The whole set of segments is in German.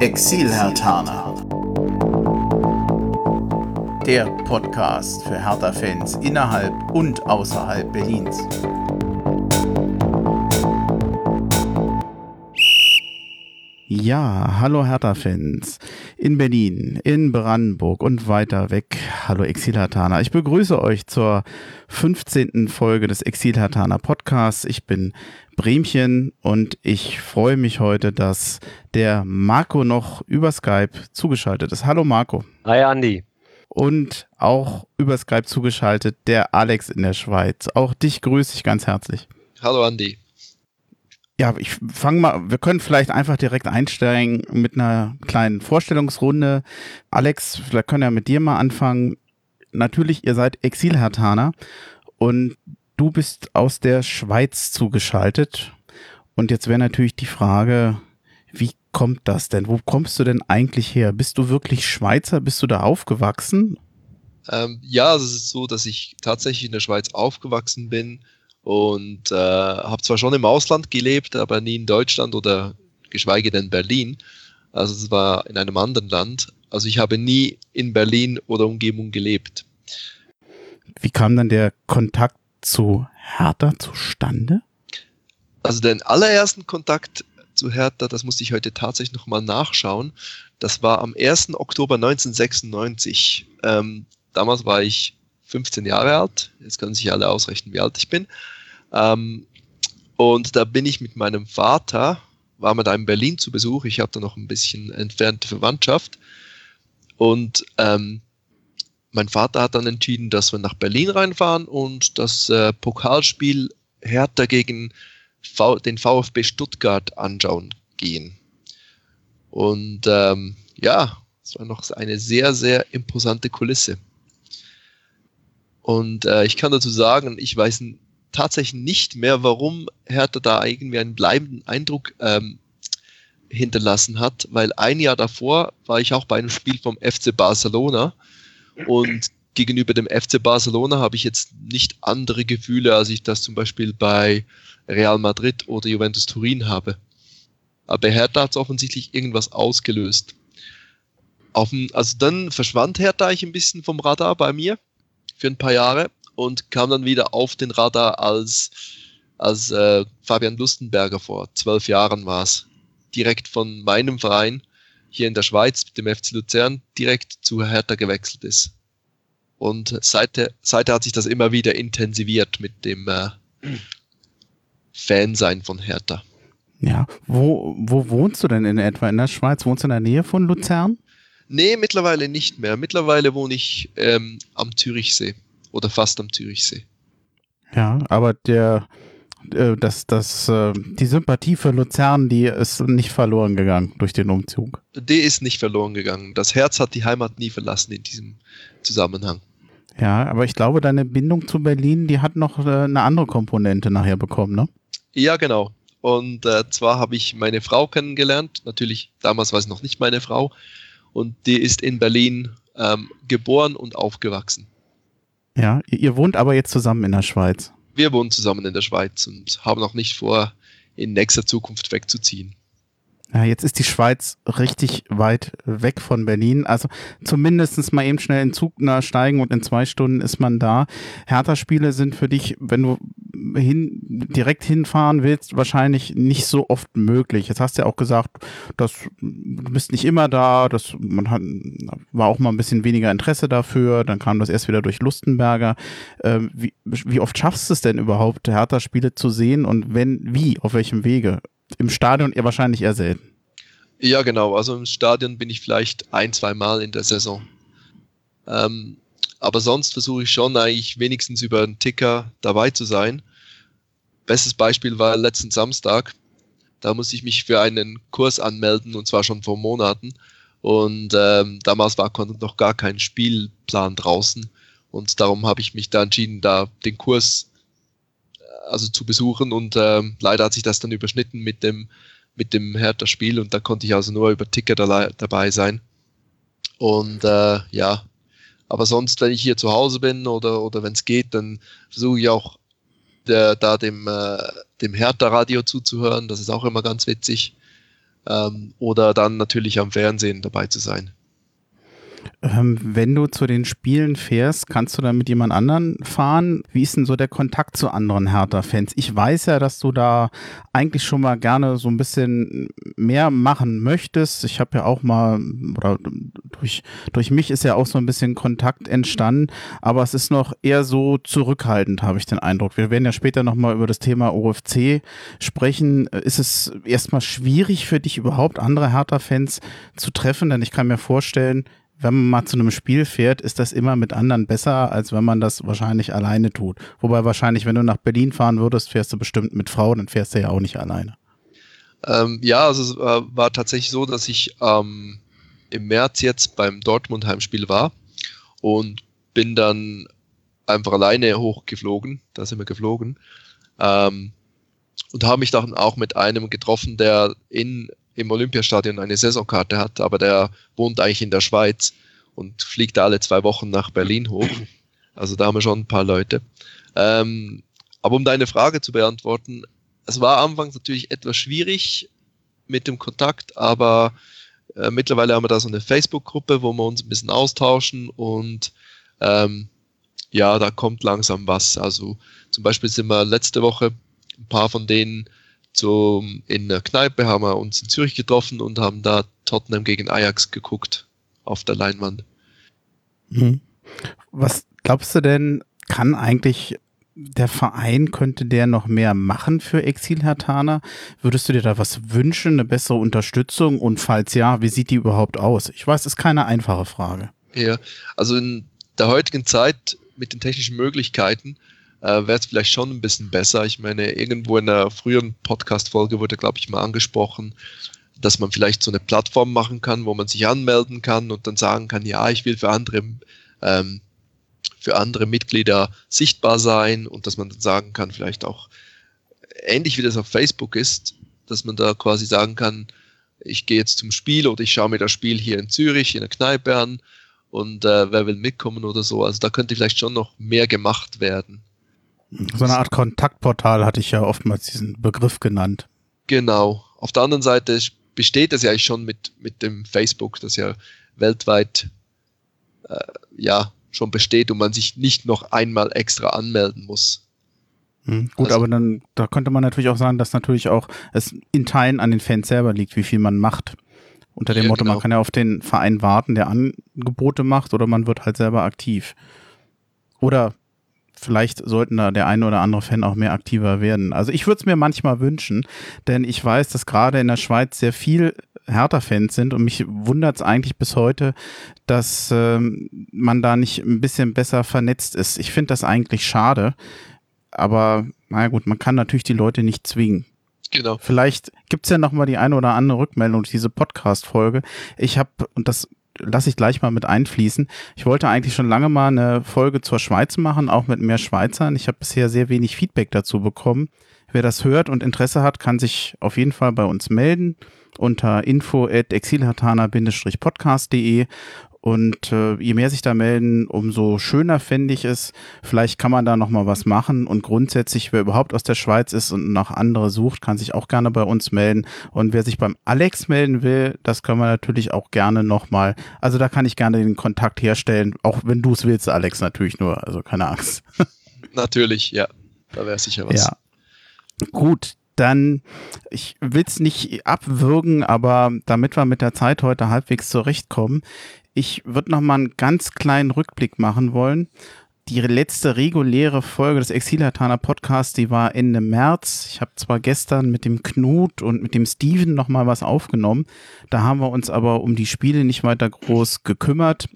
Exil-Hertaner. Der Podcast für Hertha-Fans innerhalb und außerhalb Berlins. Ja, hallo Hertha-Fans in Berlin, in Brandenburg und weiter weg. Hallo Exilhartaner. Ich begrüße euch zur 15. Folge des Exilhartaner Podcasts. Ich bin Bremchen und ich freue mich heute, dass der Marco noch über Skype zugeschaltet ist. Hallo Marco. Hi Andi. Und auch über Skype zugeschaltet der Alex in der Schweiz. Auch dich grüße ich ganz herzlich. Hallo Andi. Ja, ich fange mal, wir können vielleicht einfach direkt einsteigen mit einer kleinen Vorstellungsrunde. Alex, vielleicht können wir mit dir mal anfangen. Natürlich, ihr seid Exilhartaner und du bist aus der Schweiz zugeschaltet. Und jetzt wäre natürlich die Frage, wie kommt das denn? Wo kommst du denn eigentlich her? Bist du wirklich Schweizer? Bist du da aufgewachsen? Ähm, ja, es ist so, dass ich tatsächlich in der Schweiz aufgewachsen bin und äh, habe zwar schon im Ausland gelebt, aber nie in Deutschland oder geschweige denn Berlin. Also es war in einem anderen Land. Also ich habe nie in Berlin oder Umgebung gelebt. Wie kam dann der Kontakt zu Hertha zustande? Also den allerersten Kontakt zu Hertha, das musste ich heute tatsächlich nochmal nachschauen. Das war am 1. Oktober 1996. Ähm, damals war ich 15 Jahre alt. Jetzt können sich alle ausrechnen, wie alt ich bin. Ähm, und da bin ich mit meinem Vater, war mit einem Berlin zu Besuch. Ich hatte noch ein bisschen entfernte Verwandtschaft. Und ähm, mein Vater hat dann entschieden, dass wir nach Berlin reinfahren und das äh, Pokalspiel Hertha gegen v den VfB Stuttgart anschauen gehen. Und ähm, ja, es war noch eine sehr, sehr imposante Kulisse. Und äh, ich kann dazu sagen, ich weiß tatsächlich nicht mehr, warum Hertha da irgendwie einen bleibenden Eindruck ähm, hinterlassen hat, weil ein Jahr davor war ich auch bei einem Spiel vom FC Barcelona und gegenüber dem FC Barcelona habe ich jetzt nicht andere Gefühle, als ich das zum Beispiel bei Real Madrid oder Juventus Turin habe. Aber Hertha hat es offensichtlich irgendwas ausgelöst. Dem, also dann verschwand Hertha eigentlich ein bisschen vom Radar bei mir für ein paar Jahre und kam dann wieder auf den Radar als, als äh, Fabian Lustenberger vor zwölf Jahren war es. Direkt von meinem Verein hier in der Schweiz, dem FC Luzern, direkt zu Hertha gewechselt ist. Und seither, seither hat sich das immer wieder intensiviert mit dem äh, Fansein von Hertha. Ja, wo, wo wohnst du denn in etwa in der Schweiz? Wohnst du in der Nähe von Luzern? Nee, mittlerweile nicht mehr. Mittlerweile wohne ich ähm, am Zürichsee oder fast am Zürichsee. Ja, aber der, äh, das, das, äh, die Sympathie für Luzern, die ist nicht verloren gegangen durch den Umzug. Die ist nicht verloren gegangen. Das Herz hat die Heimat nie verlassen in diesem Zusammenhang. Ja, aber ich glaube, deine Bindung zu Berlin, die hat noch äh, eine andere Komponente nachher bekommen, ne? Ja, genau. Und äh, zwar habe ich meine Frau kennengelernt. Natürlich, damals war es noch nicht meine Frau und die ist in Berlin ähm, geboren und aufgewachsen. Ja, ihr wohnt aber jetzt zusammen in der Schweiz. Wir wohnen zusammen in der Schweiz und haben noch nicht vor, in nächster Zukunft wegzuziehen. Ja, jetzt ist die Schweiz richtig weit weg von Berlin. Also zumindest mal eben schnell in Zug steigen und in zwei Stunden ist man da. Hertha-Spiele sind für dich, wenn du hin, direkt hinfahren willst, wahrscheinlich nicht so oft möglich. Jetzt hast du ja auch gesagt, dass du bist nicht immer da, dass man hat, war auch mal ein bisschen weniger Interesse dafür, dann kam das erst wieder durch Lustenberger. Äh, wie, wie oft schaffst du es denn überhaupt, Hertha-Spiele zu sehen und wenn, wie, auf welchem Wege? Im Stadion eher wahrscheinlich eher selten. Ja, genau. Also im Stadion bin ich vielleicht ein, zwei Mal in der Saison. Ähm, aber sonst versuche ich schon eigentlich wenigstens über einen Ticker dabei zu sein. Bestes Beispiel war letzten Samstag. Da musste ich mich für einen Kurs anmelden und zwar schon vor Monaten. Und ähm, damals war noch gar kein Spielplan draußen. Und darum habe ich mich da entschieden, da den Kurs äh, also zu besuchen. Und ähm, leider hat sich das dann überschnitten mit dem mit dem Hertha-Spiel und da konnte ich also nur über Ticker da, dabei sein. Und äh, ja, aber sonst, wenn ich hier zu Hause bin oder, oder wenn es geht, dann versuche ich auch der, da dem, äh, dem Hertha-Radio zuzuhören. Das ist auch immer ganz witzig. ähm, oder dann natürlich am Fernsehen dabei zu sein. Ähm, wenn du zu den Spielen fährst, kannst du dann mit jemand anderen fahren? Wie ist denn so der Kontakt zu anderen Hertha-Fans? Ich weiß ja, dass du da eigentlich schon mal gerne so ein bisschen mehr machen möchtest. Ich habe ja auch mal, oder durch, durch mich ist ja auch so ein bisschen Kontakt entstanden, aber es ist noch eher so zurückhaltend, habe ich den Eindruck. Wir werden ja später nochmal über das Thema OFC sprechen. Ist es erstmal schwierig für dich überhaupt andere Hertha-Fans zu treffen? Denn ich kann mir vorstellen, wenn man mal zu einem Spiel fährt, ist das immer mit anderen besser, als wenn man das wahrscheinlich alleine tut. Wobei wahrscheinlich, wenn du nach Berlin fahren würdest, fährst du bestimmt mit Frau, dann fährst du ja auch nicht alleine. Ähm, ja, also es äh, war tatsächlich so, dass ich ähm, im März jetzt beim Dortmund-Heimspiel war und bin dann einfach alleine hochgeflogen, da sind wir geflogen, ähm, und habe mich dann auch mit einem getroffen, der in im Olympiastadion eine Saisonkarte hat, aber der wohnt eigentlich in der Schweiz und fliegt alle zwei Wochen nach Berlin hoch. Also da haben wir schon ein paar Leute. Ähm, aber um deine Frage zu beantworten, es war anfangs natürlich etwas schwierig mit dem Kontakt, aber äh, mittlerweile haben wir da so eine Facebook-Gruppe, wo wir uns ein bisschen austauschen und ähm, ja, da kommt langsam was. Also zum Beispiel sind wir letzte Woche ein paar von denen zum, in der Kneipe haben wir uns in Zürich getroffen und haben da Tottenham gegen Ajax geguckt auf der Leinwand. Mhm. Was glaubst du denn, kann eigentlich der Verein, könnte der noch mehr machen für Exil-Hertaner? Würdest du dir da was wünschen, eine bessere Unterstützung? Und falls ja, wie sieht die überhaupt aus? Ich weiß, ist keine einfache Frage. Ja, also in der heutigen Zeit mit den technischen Möglichkeiten äh, wäre es vielleicht schon ein bisschen besser. Ich meine, irgendwo in einer früheren Podcast-Folge wurde, glaube ich, mal angesprochen, dass man vielleicht so eine Plattform machen kann, wo man sich anmelden kann und dann sagen kann, ja, ich will für andere, ähm, für andere Mitglieder sichtbar sein und dass man dann sagen kann, vielleicht auch ähnlich wie das auf Facebook ist, dass man da quasi sagen kann, ich gehe jetzt zum Spiel oder ich schaue mir das Spiel hier in Zürich in der Kneipe an und äh, wer will mitkommen oder so. Also da könnte vielleicht schon noch mehr gemacht werden. So eine Art Kontaktportal hatte ich ja oftmals diesen Begriff genannt. Genau. Auf der anderen Seite besteht das ja schon mit, mit dem Facebook, das ja weltweit äh, ja schon besteht und man sich nicht noch einmal extra anmelden muss. Hm, gut, also, aber dann da könnte man natürlich auch sagen, dass natürlich auch es in Teilen an den Fans selber liegt, wie viel man macht. Unter dem ja, Motto, genau. man kann ja auf den Verein warten, der Angebote macht, oder man wird halt selber aktiv. Oder vielleicht sollten da der eine oder andere Fan auch mehr aktiver werden. Also ich würde es mir manchmal wünschen, denn ich weiß, dass gerade in der Schweiz sehr viel Hertha-Fans sind und mich wundert es eigentlich bis heute, dass ähm, man da nicht ein bisschen besser vernetzt ist. Ich finde das eigentlich schade, aber naja gut, man kann natürlich die Leute nicht zwingen. Genau. Vielleicht gibt es ja noch mal die eine oder andere Rückmeldung durch diese Podcast-Folge. Ich habe, und das lasse ich gleich mal mit einfließen. Ich wollte eigentlich schon lange mal eine Folge zur Schweiz machen, auch mit mehr Schweizern. Ich habe bisher sehr wenig Feedback dazu bekommen. Wer das hört und Interesse hat, kann sich auf jeden Fall bei uns melden unter info at exilhatana-podcast.de und äh, je mehr sich da melden, umso schöner fände ich es. Vielleicht kann man da nochmal was machen. Und grundsätzlich, wer überhaupt aus der Schweiz ist und nach andere sucht, kann sich auch gerne bei uns melden. Und wer sich beim Alex melden will, das können wir natürlich auch gerne nochmal. Also da kann ich gerne den Kontakt herstellen, auch wenn du es willst, Alex, natürlich nur. Also keine Angst. Natürlich, ja. Da wäre sicher was. Ja. Gut, dann, ich will es nicht abwürgen, aber damit wir mit der Zeit heute halbwegs zurechtkommen, ich würde noch mal einen ganz kleinen Rückblick machen wollen. Die letzte reguläre Folge des Exilhatana Podcasts, die war Ende März. Ich habe zwar gestern mit dem Knut und mit dem Steven noch mal was aufgenommen. Da haben wir uns aber um die Spiele nicht weiter groß gekümmert.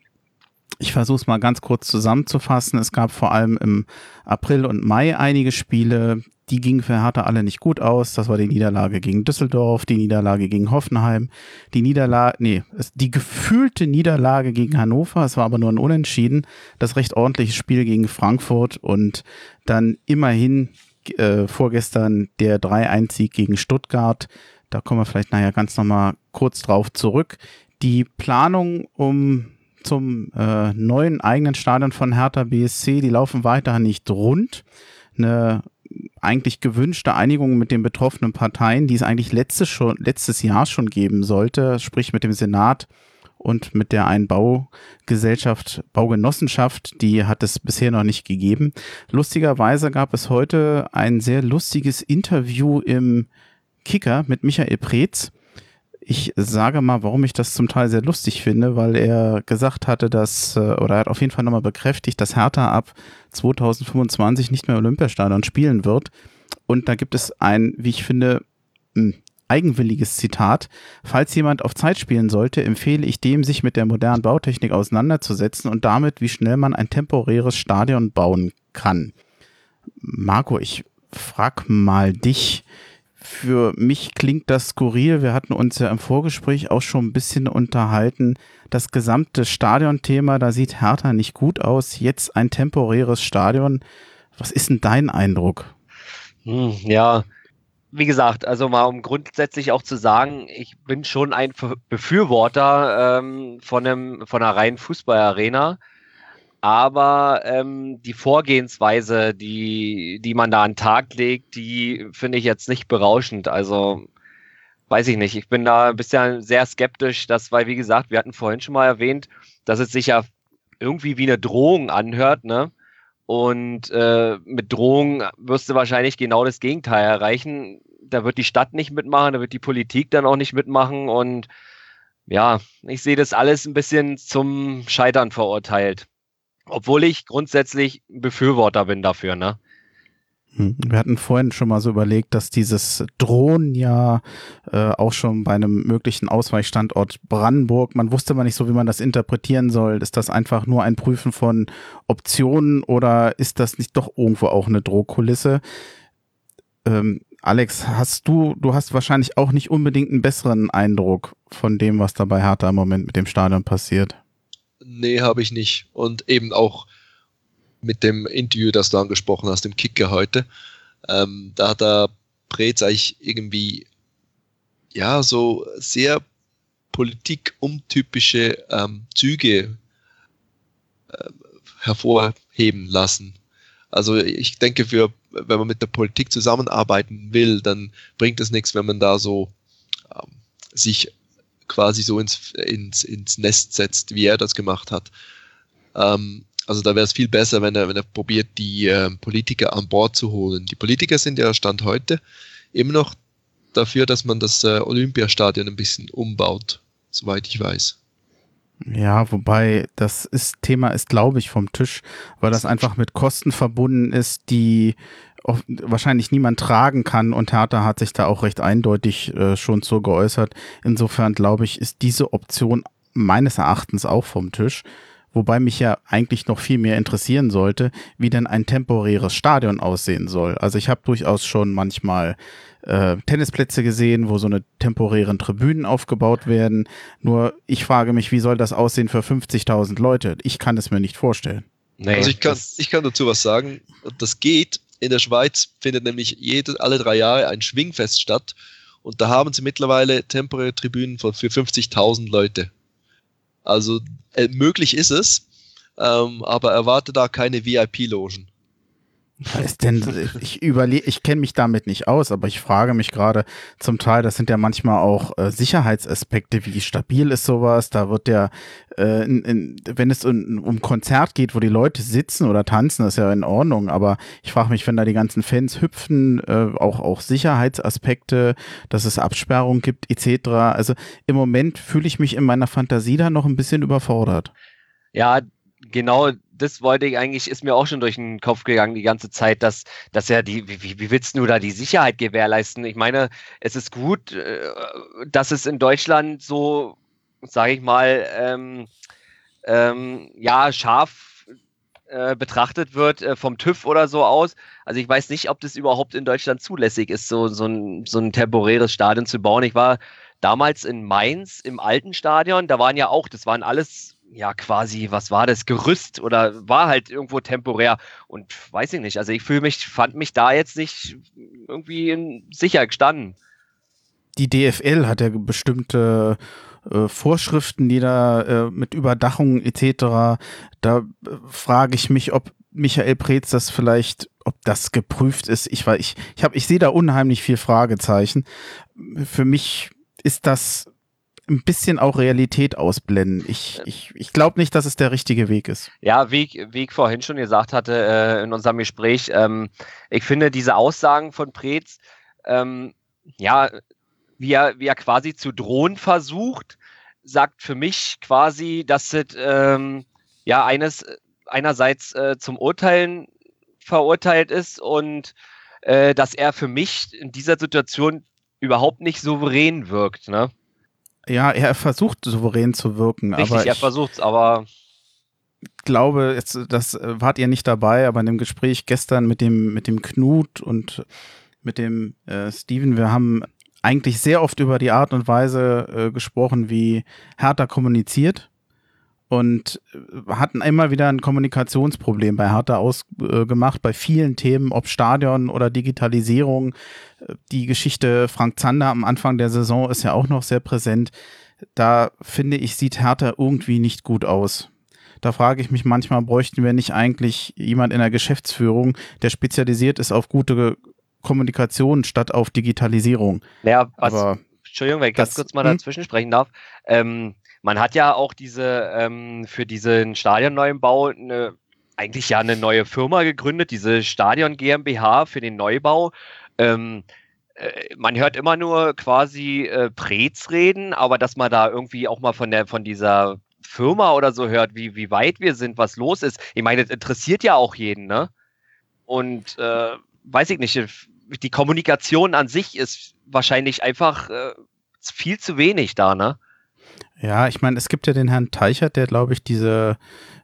Ich versuche es mal ganz kurz zusammenzufassen. Es gab vor allem im April und Mai einige Spiele, die gingen für Hertha alle nicht gut aus. Das war die Niederlage gegen Düsseldorf, die Niederlage gegen Hoffenheim, die Niederlage, nee, die gefühlte Niederlage gegen Hannover. Es war aber nur ein Unentschieden. Das recht ordentliche Spiel gegen Frankfurt und dann immerhin äh, vorgestern der 3-1-Sieg gegen Stuttgart. Da kommen wir vielleicht nachher ganz nochmal kurz drauf zurück. Die Planung um zum äh, neuen eigenen Stadion von Hertha BSC, die laufen weiterhin nicht rund. Eine eigentlich gewünschte Einigung mit den betroffenen Parteien, die es eigentlich letztes, schon, letztes Jahr schon geben sollte, sprich mit dem Senat und mit der einen Baugesellschaft, Baugenossenschaft, die hat es bisher noch nicht gegeben. Lustigerweise gab es heute ein sehr lustiges Interview im Kicker mit Michael Preetz. Ich sage mal, warum ich das zum Teil sehr lustig finde, weil er gesagt hatte, dass, äh, oder er hat auf jeden Fall nochmal bekräftigt, dass Hertha ab 2025 nicht mehr Olympiastadion spielen wird. Und da gibt es ein, wie ich finde, hm, eigenwilliges Zitat. Falls jemand auf Zeit spielen sollte, empfehle ich dem, sich mit der modernen Bautechnik auseinanderzusetzen und damit, wie schnell man ein temporäres Stadion bauen kann. Marco, ich frag mal dich. Für mich klingt das skurril. Wir hatten uns ja im Vorgespräch auch schon ein bisschen unterhalten. Das gesamte Stadionthema, da sieht Hertha nicht gut aus. Jetzt ein temporäres Stadion. Was ist denn dein Eindruck? Hm, ja, wie gesagt, also mal um grundsätzlich auch zu sagen, ich bin schon ein Befürworter ähm, von, einem, von einer reinen Fußballarena. Aber ähm, die Vorgehensweise, die, die man da an den Tag legt, die finde ich jetzt nicht berauschend. Also weiß ich nicht. Ich bin da ein bisschen sehr skeptisch, dass, weil, wie gesagt, wir hatten vorhin schon mal erwähnt, dass es sich ja irgendwie wie eine Drohung anhört, ne? Und äh, mit Drohung wirst du wahrscheinlich genau das Gegenteil erreichen. Da wird die Stadt nicht mitmachen, da wird die Politik dann auch nicht mitmachen. Und ja, ich sehe das alles ein bisschen zum Scheitern verurteilt. Obwohl ich grundsätzlich Befürworter bin dafür, ne? Hm, wir hatten vorhin schon mal so überlegt, dass dieses Drohnen ja äh, auch schon bei einem möglichen Ausweichstandort Brandenburg, man wusste mal nicht so, wie man das interpretieren soll. Ist das einfach nur ein Prüfen von Optionen oder ist das nicht doch irgendwo auch eine Drohkulisse? Ähm, Alex, hast du, du hast wahrscheinlich auch nicht unbedingt einen besseren Eindruck von dem, was da bei Hertha im Moment mit dem Stadion passiert. Nee, habe ich nicht. Und eben auch mit dem Interview, das du angesprochen hast, dem Kicker heute, ähm, da hat der Preetz eigentlich irgendwie, ja, so sehr politikuntypische ähm, Züge äh, hervorheben lassen. Also ich denke, für, wenn man mit der Politik zusammenarbeiten will, dann bringt es nichts, wenn man da so ähm, sich quasi so ins, ins, ins Nest setzt, wie er das gemacht hat. Ähm, also da wäre es viel besser, wenn er, wenn er probiert, die äh, Politiker an Bord zu holen. Die Politiker sind ja Stand heute immer noch dafür, dass man das äh, Olympiastadion ein bisschen umbaut, soweit ich weiß. Ja, wobei das ist, Thema ist, glaube ich, vom Tisch, weil das einfach mit Kosten verbunden ist, die wahrscheinlich niemand tragen kann und Hertha hat sich da auch recht eindeutig äh, schon so geäußert. Insofern glaube ich, ist diese Option meines Erachtens auch vom Tisch. Wobei mich ja eigentlich noch viel mehr interessieren sollte, wie denn ein temporäres Stadion aussehen soll. Also ich habe durchaus schon manchmal äh, Tennisplätze gesehen, wo so eine temporären Tribünen aufgebaut werden. Nur ich frage mich, wie soll das aussehen für 50.000 Leute? Ich kann es mir nicht vorstellen. Nee, also ich kann, ich kann dazu was sagen. Das geht. In der Schweiz findet nämlich jede, alle drei Jahre ein Schwingfest statt. Und da haben sie mittlerweile temporäre Tribünen für 50.000 Leute. Also äh, möglich ist es, ähm, aber erwarte da keine VIP-Logen. Was ist denn, ich überlege, ich kenne mich damit nicht aus, aber ich frage mich gerade zum Teil, das sind ja manchmal auch äh, Sicherheitsaspekte, wie stabil ist sowas, da wird ja, äh, in, in, wenn es um, um Konzert geht, wo die Leute sitzen oder tanzen, ist ja in Ordnung, aber ich frage mich, wenn da die ganzen Fans hüpfen, äh, auch, auch Sicherheitsaspekte, dass es Absperrungen gibt, etc. Also im Moment fühle ich mich in meiner Fantasie da noch ein bisschen überfordert. Ja, genau das wollte ich eigentlich, ist mir auch schon durch den Kopf gegangen die ganze Zeit, dass, dass ja die, wie, wie willst du da die Sicherheit gewährleisten? Ich meine, es ist gut, äh, dass es in Deutschland so, sage ich mal, ähm, ähm, ja, scharf äh, betrachtet wird äh, vom TÜV oder so aus. Also ich weiß nicht, ob das überhaupt in Deutschland zulässig ist, so, so, ein, so ein temporäres Stadion zu bauen. Ich war damals in Mainz im alten Stadion, da waren ja auch, das waren alles ja quasi, was war das, Gerüst oder war halt irgendwo temporär und weiß ich nicht. Also ich fühle mich, fand mich da jetzt nicht irgendwie sicher gestanden. Die DFL hat ja bestimmte äh, Vorschriften, die da äh, mit Überdachung etc. Da äh, frage ich mich, ob Michael Preetz das vielleicht ob das geprüft ist. Ich war, ich, ich habe, ich sehe da unheimlich viel Fragezeichen. Für mich ist das ein bisschen auch Realität ausblenden. Ich, ich, ich glaube nicht, dass es der richtige Weg ist. Ja, wie, wie ich vorhin schon gesagt hatte äh, in unserem Gespräch, ähm, ich finde diese Aussagen von Preetz, ähm, ja, wie er, wie er quasi zu drohen versucht, sagt für mich quasi, dass es ähm, ja eines einerseits äh, zum Urteilen verurteilt ist und äh, dass er für mich in dieser Situation überhaupt nicht souverän wirkt. Ne? Ja, er versucht souverän zu wirken. Richtig, aber er versucht es, aber glaube, jetzt, das äh, wart ihr nicht dabei, aber in dem Gespräch gestern mit dem, mit dem Knut und mit dem äh, Steven, wir haben eigentlich sehr oft über die Art und Weise äh, gesprochen, wie Hertha kommuniziert und äh, hatten immer wieder ein Kommunikationsproblem bei Hertha ausgemacht, äh, bei vielen Themen, ob Stadion oder Digitalisierung. Äh, die Geschichte Frank Zander am Anfang der Saison ist ja auch noch sehr präsent. Da finde ich, sieht Hertha irgendwie nicht gut aus. Da frage ich mich manchmal, bräuchten wir nicht eigentlich jemand in der Geschäftsführung, der spezialisiert ist auf gute Kommunikation statt auf Digitalisierung. Ja, was, Aber Entschuldigung, wenn ich ganz kurz mal hm? dazwischen sprechen darf. Ähm, man hat ja auch diese ähm, für diesen Stadionneubau eine, eigentlich ja eine neue Firma gegründet, diese Stadion GmbH für den Neubau. Ähm, äh, man hört immer nur quasi äh, Prez reden, aber dass man da irgendwie auch mal von der von dieser Firma oder so hört, wie, wie weit wir sind, was los ist. Ich meine, das interessiert ja auch jeden, ne? Und äh, weiß ich nicht, die Kommunikation an sich ist wahrscheinlich einfach äh, viel zu wenig da, ne? Ja, ich meine, es gibt ja den Herrn Teichert, der, glaube ich, diese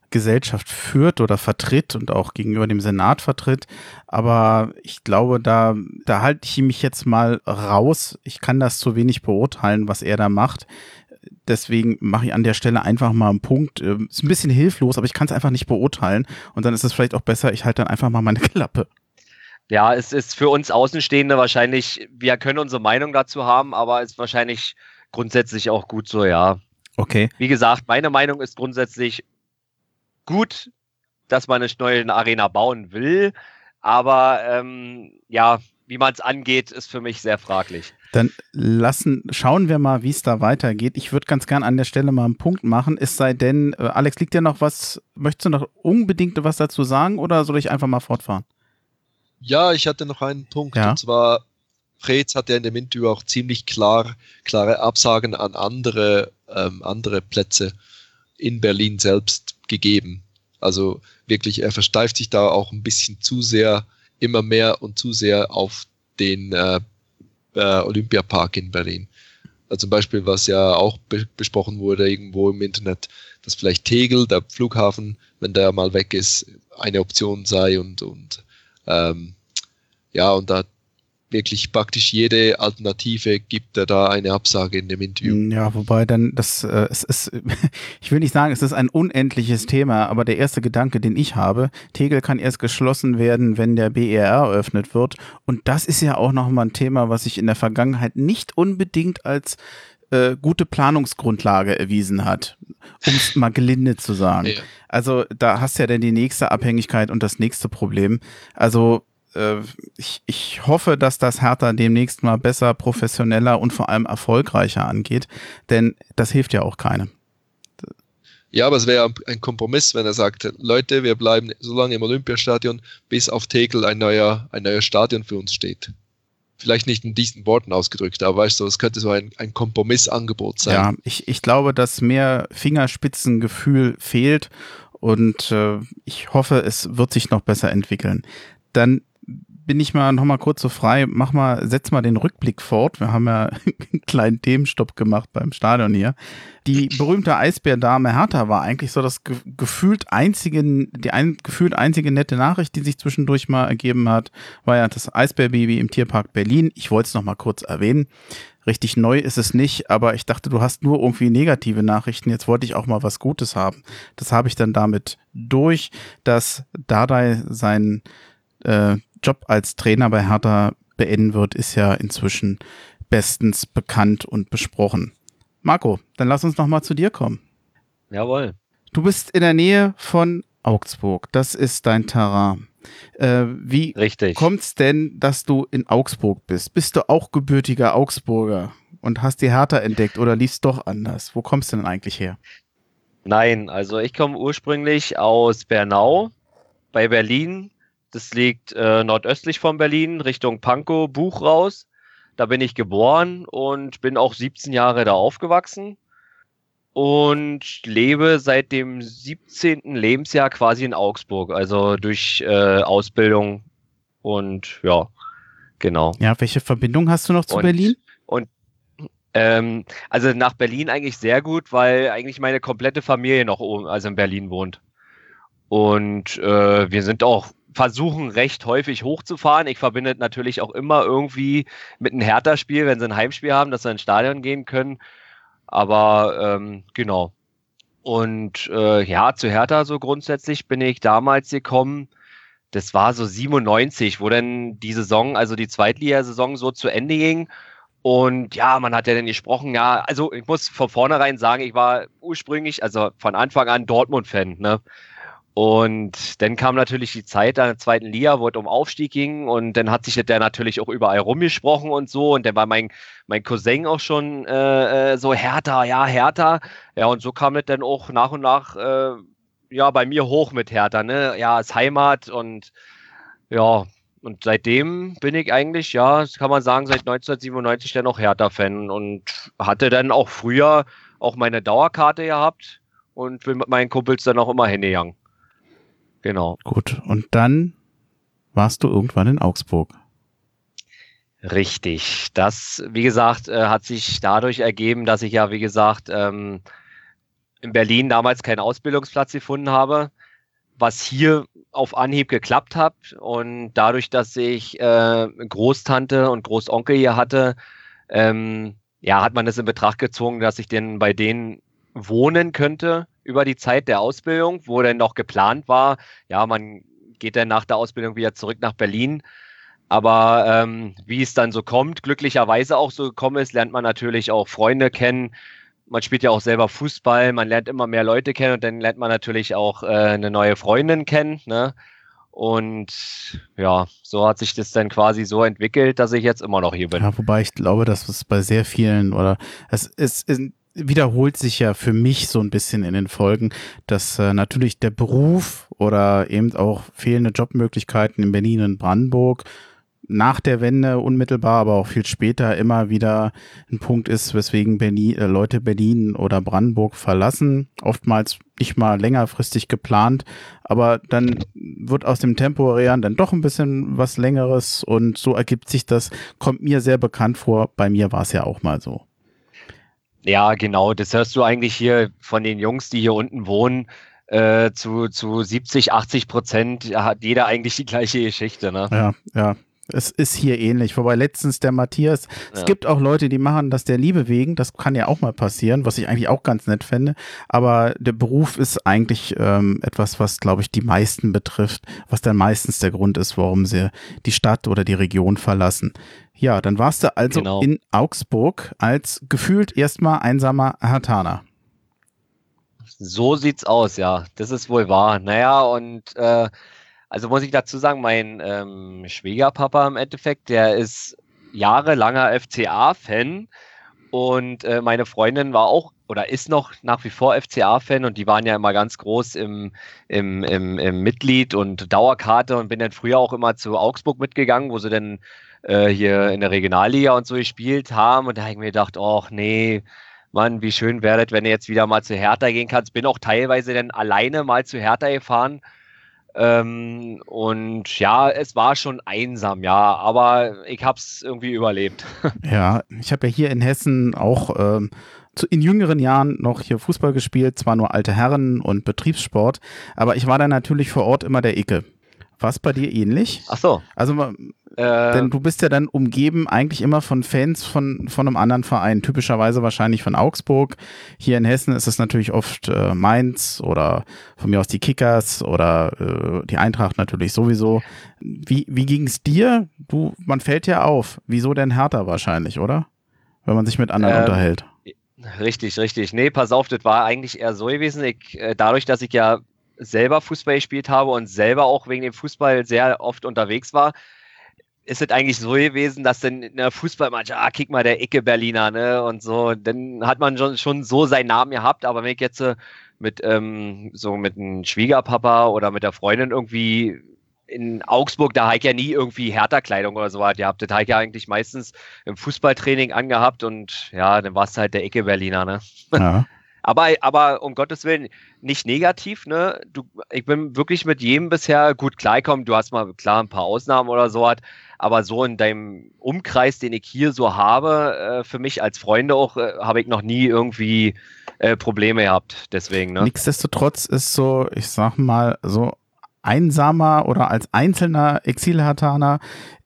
Gesellschaft führt oder vertritt und auch gegenüber dem Senat vertritt. Aber ich glaube, da, da halte ich mich jetzt mal raus. Ich kann das zu wenig beurteilen, was er da macht. Deswegen mache ich an der Stelle einfach mal einen Punkt. Ähm, ist ein bisschen hilflos, aber ich kann es einfach nicht beurteilen. Und dann ist es vielleicht auch besser, ich halte dann einfach mal meine Klappe. Ja, es ist für uns Außenstehende wahrscheinlich, wir können unsere Meinung dazu haben, aber es ist wahrscheinlich grundsätzlich auch gut so, ja. Okay. Wie gesagt, meine Meinung ist grundsätzlich gut, dass man eine neue Arena bauen will, aber ähm, ja, wie man es angeht, ist für mich sehr fraglich. Dann lassen, schauen wir mal, wie es da weitergeht. Ich würde ganz gern an der Stelle mal einen Punkt machen. Es sei denn, äh, Alex, liegt dir noch was, möchtest du noch unbedingt was dazu sagen oder soll ich einfach mal fortfahren? Ja, ich hatte noch einen Punkt ja. und zwar Preetz hat ja in dem Interview auch ziemlich klar, klare Absagen an andere, ähm, andere Plätze in Berlin selbst gegeben. Also wirklich, er versteift sich da auch ein bisschen zu sehr, immer mehr und zu sehr auf den äh, äh, Olympiapark in Berlin. Also zum Beispiel, was ja auch be besprochen wurde irgendwo im Internet, dass vielleicht Tegel, der Flughafen, wenn der mal weg ist, eine Option sei und, und ähm, ja, und da wirklich praktisch jede Alternative gibt er da eine Absage in dem Interview. Ja, wobei dann das äh, es ist ich will nicht sagen, es ist ein unendliches Thema, aber der erste Gedanke, den ich habe, Tegel kann erst geschlossen werden, wenn der BER eröffnet wird und das ist ja auch noch mal ein Thema, was sich in der Vergangenheit nicht unbedingt als äh, gute Planungsgrundlage erwiesen hat, um es mal gelinde zu sagen. Ja. Also da hast du ja dann die nächste Abhängigkeit und das nächste Problem. Also ich, ich hoffe, dass das Hertha demnächst mal besser, professioneller und vor allem erfolgreicher angeht, denn das hilft ja auch keinem. Ja, aber es wäre ein Kompromiss, wenn er sagt, Leute, wir bleiben so lange im Olympiastadion, bis auf Tegel ein neuer, ein neuer Stadion für uns steht. Vielleicht nicht in diesen Worten ausgedrückt, aber weißt du, es könnte so ein, ein Kompromissangebot sein. Ja, ich, ich glaube, dass mehr Fingerspitzengefühl fehlt und äh, ich hoffe, es wird sich noch besser entwickeln. Dann bin ich mal noch mal kurz so frei, mach mal, setz mal den Rückblick fort. Wir haben ja einen kleinen Themenstopp gemacht beim Stadion hier. Die berühmte Eisbärdame Hertha war eigentlich so das ge gefühlt einzige, die ein, gefühlt einzige nette Nachricht, die sich zwischendurch mal ergeben hat, war ja das Eisbärbaby im Tierpark Berlin. Ich wollte es noch mal kurz erwähnen. Richtig neu ist es nicht, aber ich dachte, du hast nur irgendwie negative Nachrichten. Jetzt wollte ich auch mal was Gutes haben. Das habe ich dann damit durch, dass Dardai sein äh, Job als Trainer bei Hertha beenden wird, ist ja inzwischen bestens bekannt und besprochen. Marco, dann lass uns noch mal zu dir kommen. Jawohl. Du bist in der Nähe von Augsburg. Das ist dein Terrain. Äh, wie Richtig. kommt's denn, dass du in Augsburg bist? Bist du auch gebürtiger Augsburger und hast die Hertha entdeckt oder lief's doch anders? Wo kommst du denn eigentlich her? Nein, also ich komme ursprünglich aus Bernau bei Berlin. Das liegt äh, nordöstlich von Berlin, Richtung Pankow, Buch raus. Da bin ich geboren und bin auch 17 Jahre da aufgewachsen und lebe seit dem 17. Lebensjahr quasi in Augsburg, also durch äh, Ausbildung und ja, genau. Ja, welche Verbindung hast du noch zu Und- Berlin? Ähm, also nach Berlin eigentlich sehr gut, weil eigentlich meine komplette Familie noch oben, also in Berlin wohnt. Und äh, wir sind auch versuchen recht häufig hochzufahren. Ich verbinde natürlich auch immer irgendwie mit einem Hertha-Spiel, wenn sie ein Heimspiel haben, dass wir ins Stadion gehen können. Aber ähm, genau. Und äh, ja, zu Hertha so grundsätzlich bin ich damals gekommen. Das war so 97, wo dann die Saison, also die Zweitligasaison so zu Ende ging. Und ja, man hat ja dann gesprochen, ja, also ich muss von vornherein sagen, ich war ursprünglich, also von Anfang an Dortmund-Fan, ne? Und dann kam natürlich die Zeit der zweiten Liga, wo es um Aufstieg ging und dann hat sich ja natürlich auch überall rumgesprochen und so und dann war mein, mein Cousin auch schon äh, äh, so Hertha, ja, Hertha. Ja, und so kam es dann auch nach und nach äh, ja bei mir hoch mit Hertha, ne? Ja, ist Heimat und ja, und seitdem bin ich eigentlich, ja, kann man sagen, seit 1997 dann auch Hertha-Fan und hatte dann auch früher auch meine Dauerkarte gehabt und bin mit meinen Kumpels dann auch immer hingegangen. Genau. Gut, und dann warst du irgendwann in Augsburg. Richtig. Das, wie gesagt, äh, hat sich dadurch ergeben, dass ich ja, wie gesagt, ähm, in Berlin damals keinen Ausbildungsplatz gefunden habe, was hier auf Anhieb geklappt hat. Und dadurch, dass ich äh, Großtante und Großonkel hier hatte, ähm, ja, hat man das in Betracht gezogen, dass ich denn bei denen wohnen könnte über die Zeit der Ausbildung, wo dann noch geplant war, ja, man geht dann nach der Ausbildung wieder zurück nach Berlin. Aber ähm, wie es dann so kommt, glücklicherweise auch so gekommen ist, lernt man natürlich auch Freunde kennen. Man spielt ja auch selber Fußball, man lernt immer mehr Leute kennen und dann lernt man natürlich auch äh, eine neue Freundin kennen. Ne? Und ja, so hat sich das dann quasi so entwickelt, dass ich jetzt immer noch hier bin. Ja, wobei ich glaube, dass es bei sehr vielen oder es, es wiederholt sich ja für mich so ein bisschen in den Folgen, dass äh, natürlich der Beruf oder eben auch fehlende Jobmöglichkeiten in Berlin und Brandenburg nach der Wende unmittelbar, aber auch viel später immer wieder ein Punkt ist, weswegen Berlin, äh, Leute Berlin oder Brandenburg verlassen. Oftmals nicht mal längerfristig geplant, aber dann wird aus dem temporären dann doch ein bisschen was längeres und so ergibt sich das, kommt mir sehr bekannt vor. Bei mir war es ja auch mal so. Ja, genau. Das hörst du eigentlich hier von den Jungs, die hier unten wohnen. Äh, zu, zu 70, 80 Prozent hat jeder eigentlich die gleiche Geschichte. Ne? Ja, ja. Es ist hier ähnlich. Wobei letztens der Matthias, es Ja. gibt auch Leute, die machen das der Liebe wegen. Das kann ja auch mal passieren, was ich eigentlich auch ganz nett fände. Aber der Beruf ist eigentlich ähm, etwas, was, glaube ich, die meisten betrifft, was dann meistens der Grund ist, warum sie die Stadt oder die Region verlassen. Ja, dann warst du also Genau. in Augsburg als gefühlt erstmal einsamer Hartaner. So sieht's aus, ja. Das ist wohl wahr. Naja, und äh, also muss ich dazu sagen, mein ähm, Schwiegerpapa im Endeffekt, der ist jahrelanger FCA-Fan und äh, meine Freundin war auch oder ist noch nach wie vor FCA-Fan und die waren ja immer ganz groß im, im, im, im Mitglied und Dauerkarte und bin dann früher auch immer zu Augsburg mitgegangen, wo sie dann äh, hier in der Regionalliga und so gespielt haben und da habe ich mir gedacht, ach nee, Mann, wie schön wäre das, wenn du jetzt wieder mal zu Hertha gehen kannst. Bin auch teilweise dann alleine mal zu Hertha gefahren. Ähm, und ja, es war schon einsam, ja, aber ich habe es irgendwie überlebt. Ja, ich habe ja hier in Hessen auch ähm, zu, in jüngeren Jahren noch hier Fußball gespielt, zwar nur alte Herren und Betriebssport, aber ich war da natürlich vor Ort immer der Icke. War es bei dir ähnlich? Ach so. Also, Äh, denn du bist ja dann umgeben eigentlich immer von Fans von, von einem anderen Verein, typischerweise wahrscheinlich von Augsburg. Hier in Hessen ist es natürlich oft äh, Mainz oder von mir aus die Kickers oder äh, die Eintracht natürlich sowieso. Wie, wie ging es dir? Du, man fällt ja auf. Wieso denn härter wahrscheinlich, oder? Wenn man sich mit anderen Ähm, unterhält. Richtig, richtig. Nee, pass auf, das war eigentlich eher so gewesen. Ich, äh, dadurch, dass ich ja selber Fußball gespielt habe und selber auch wegen dem Fußball sehr oft unterwegs war, ist es eigentlich so gewesen, dass dann in der Fußballmannschaft, ah, kick mal der Icke Berliner, ne, und so, dann hat man schon, schon so seinen Namen gehabt, aber wenn ich jetzt äh, mit, ähm, so mit einem Schwiegerpapa oder mit der Freundin irgendwie in Augsburg, da habe ich ja nie irgendwie Härterkleidung oder so was gehabt. Das habe ich ja eigentlich meistens im Fußballtraining angehabt und ja, dann war es halt der Ecke Berliner, ne? Ja. aber, aber um Gottes Willen nicht negativ, ne? Du, ich bin wirklich mit jedem bisher gut klargekommen. Du hast mal klar ein paar Ausnahmen oder so was, aber so in deinem Umkreis, den ich hier so habe, äh, für mich als Freunde auch, äh, habe ich noch nie irgendwie äh, Probleme gehabt. Deswegen, ne? Nichtsdestotrotz ist so, ich sag mal, so einsamer oder als einzelner Exilhartaner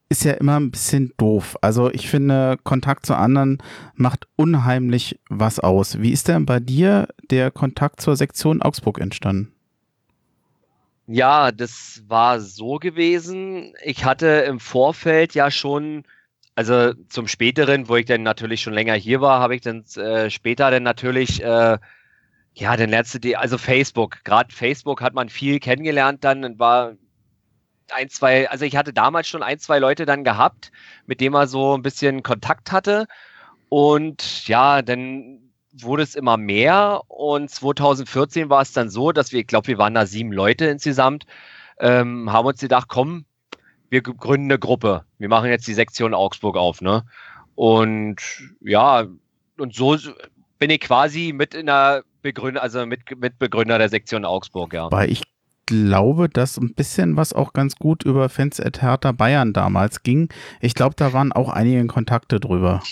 ist ja immer ein bisschen doof. Also ich finde, Kontakt zu anderen macht unheimlich was aus. Wie ist denn bei dir der Kontakt zur Sektion Augsburg entstanden? Ja, das war so gewesen. Ich hatte im Vorfeld ja schon, also zum späteren, wo ich dann natürlich schon länger hier war, habe ich dann äh, später dann natürlich äh, ja, dann lernst die, also Facebook, gerade Facebook hat man viel kennengelernt dann war ein, zwei, also ich hatte damals schon ein, zwei Leute dann gehabt, mit denen man so ein bisschen Kontakt hatte. Und ja, dann wurde es immer mehr und 2014 war es dann so, dass wir, ich glaube, wir waren da sieben Leute insgesamt, ähm, haben uns gedacht, komm, wir gründen eine Gruppe. Wir machen jetzt die Sektion Augsburg auf, ne? Und ja, und so bin ich quasi mit in der Begründer, also mit, Mitbegründer der Sektion Augsburg, ja. Weil ich glaube, dass ein bisschen was auch ganz gut über Fans at Hertha Bayern damals ging. Ich glaube, da waren auch einige Kontakte drüber.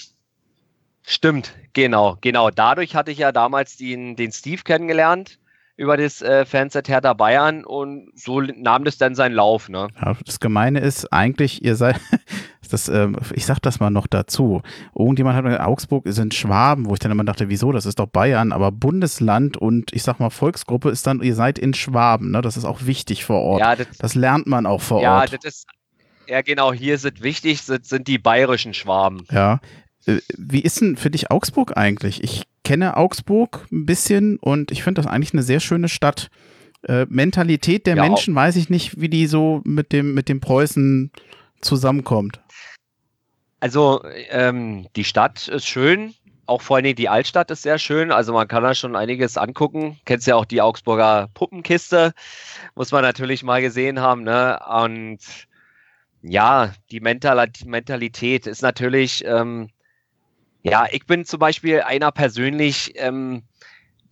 Stimmt, genau, genau. Dadurch hatte ich ja damals den, den Steve kennengelernt über das äh, Fans at Hertha Bayern und so nahm das dann seinen Lauf. Ne? Ja, das Gemeine ist eigentlich, ihr seid, das, ähm, ich sag das mal noch dazu. Irgendjemand hat mir gesagt, Augsburg sind Schwaben, wo ich dann immer dachte, wieso, das ist doch Bayern, aber Bundesland und ich sag mal Volksgruppe ist dann, ihr seid in Schwaben, ne? Das ist auch wichtig vor Ort. Ja, das, das lernt man auch vor ja, Ort. Ja, das ist, ja genau, hier sind wichtig, sind, sind die bayerischen Schwaben. Ja. Äh, wie ist denn für dich Augsburg eigentlich? Ich kenne Augsburg ein bisschen und ich finde das eigentlich eine sehr schöne Stadt. Äh, Mentalität der ja, Menschen weiß ich nicht, wie die so mit dem, mit dem Preußen zusammenkommt. Also ähm, die Stadt ist schön, auch vor allem die Altstadt ist sehr schön. Also man kann da schon einiges angucken. Kennst ja auch die Augsburger Puppenkiste, muss man natürlich mal gesehen haben. Ne? Und ja, die Mentalität ist natürlich, ähm, ja, ich bin zum Beispiel einer persönlich, ähm,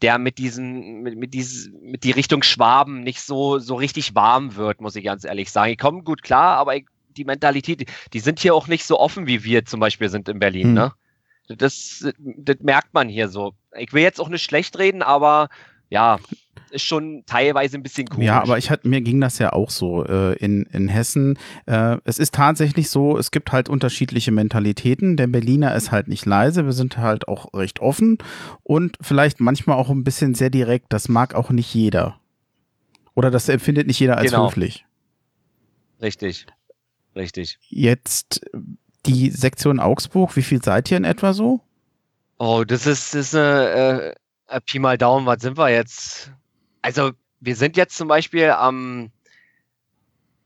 der mit diesen, mit, mit diesen, mit die Richtung Schwaben nicht so, so richtig warm wird, muss ich ganz ehrlich sagen. Ich komme gut klar, aber ich die Mentalität, die sind hier auch nicht so offen, wie wir zum Beispiel sind in Berlin, hm. ne? Das, das merkt man hier so. Ich will jetzt auch nicht schlecht reden, aber ja, ist schon teilweise ein bisschen komisch. Ja, aber ich hatte, mir ging das ja auch so äh, in, in Hessen. Äh, es ist tatsächlich so, es gibt halt unterschiedliche Mentalitäten. Der Berliner ist halt nicht leise, wir sind halt auch recht offen und vielleicht manchmal auch ein bisschen sehr direkt. Das mag auch nicht jeder. Oder das empfindet nicht jeder als genau. höflich. Richtig. Richtig. Jetzt die Sektion Augsburg, wie viel seid ihr in etwa so? Oh, das ist, das ist eine äh, Pi mal Daumen, was sind wir jetzt? Also, wir sind jetzt zum Beispiel am,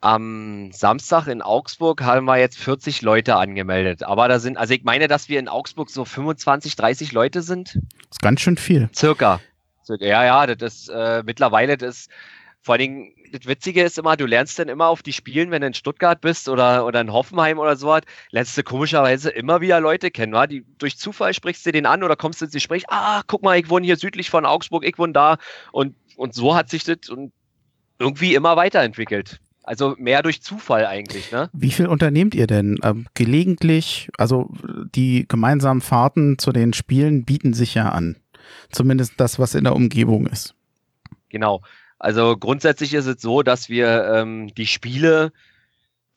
am Samstag in Augsburg haben wir jetzt 40 Leute angemeldet. Aber da sind, also ich meine, dass wir in Augsburg so 25, 30 Leute sind. Das ist ganz schön viel. Circa. Ja, ja, das ist äh, mittlerweile das vor allen Dingen, das Witzige ist immer, du lernst dann immer auf die Spielen, wenn du in Stuttgart bist oder, oder in Hoffenheim oder so, lernst du komischerweise immer wieder Leute kennen. Wa? Die, durch Zufall sprichst du den an oder kommst du ins Gespräch, ah, guck mal, ich wohne hier südlich von Augsburg, ich wohne da. Und, und so hat sich das und irgendwie immer weiterentwickelt. Also mehr durch Zufall eigentlich, ne? Wie viel unternehmt ihr denn? Ähm, gelegentlich, also die gemeinsamen Fahrten zu den Spielen bieten sich ja an. Zumindest das, was in der Umgebung ist. Genau. Also grundsätzlich ist es so, dass wir ähm, die Spiele,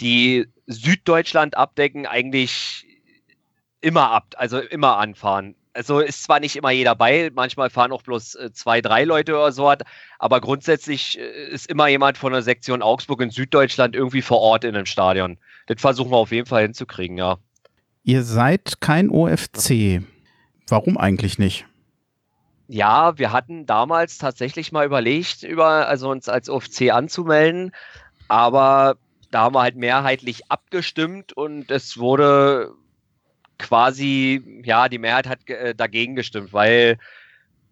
die Süddeutschland abdecken, eigentlich immer ab, also immer anfahren. Also ist zwar nicht immer jeder bei, manchmal fahren auch bloß äh, zwei, drei Leute oder so, aber grundsätzlich äh, ist immer jemand von der Sektion Augsburg in Süddeutschland irgendwie vor Ort in einem Stadion. Das versuchen wir auf jeden Fall hinzukriegen, ja. Ihr seid kein OFC. Warum eigentlich nicht? ja, wir hatten damals tatsächlich mal überlegt, über, also uns als OFC anzumelden, aber da haben wir halt mehrheitlich abgestimmt und es wurde quasi, ja, die Mehrheit hat äh, dagegen gestimmt, weil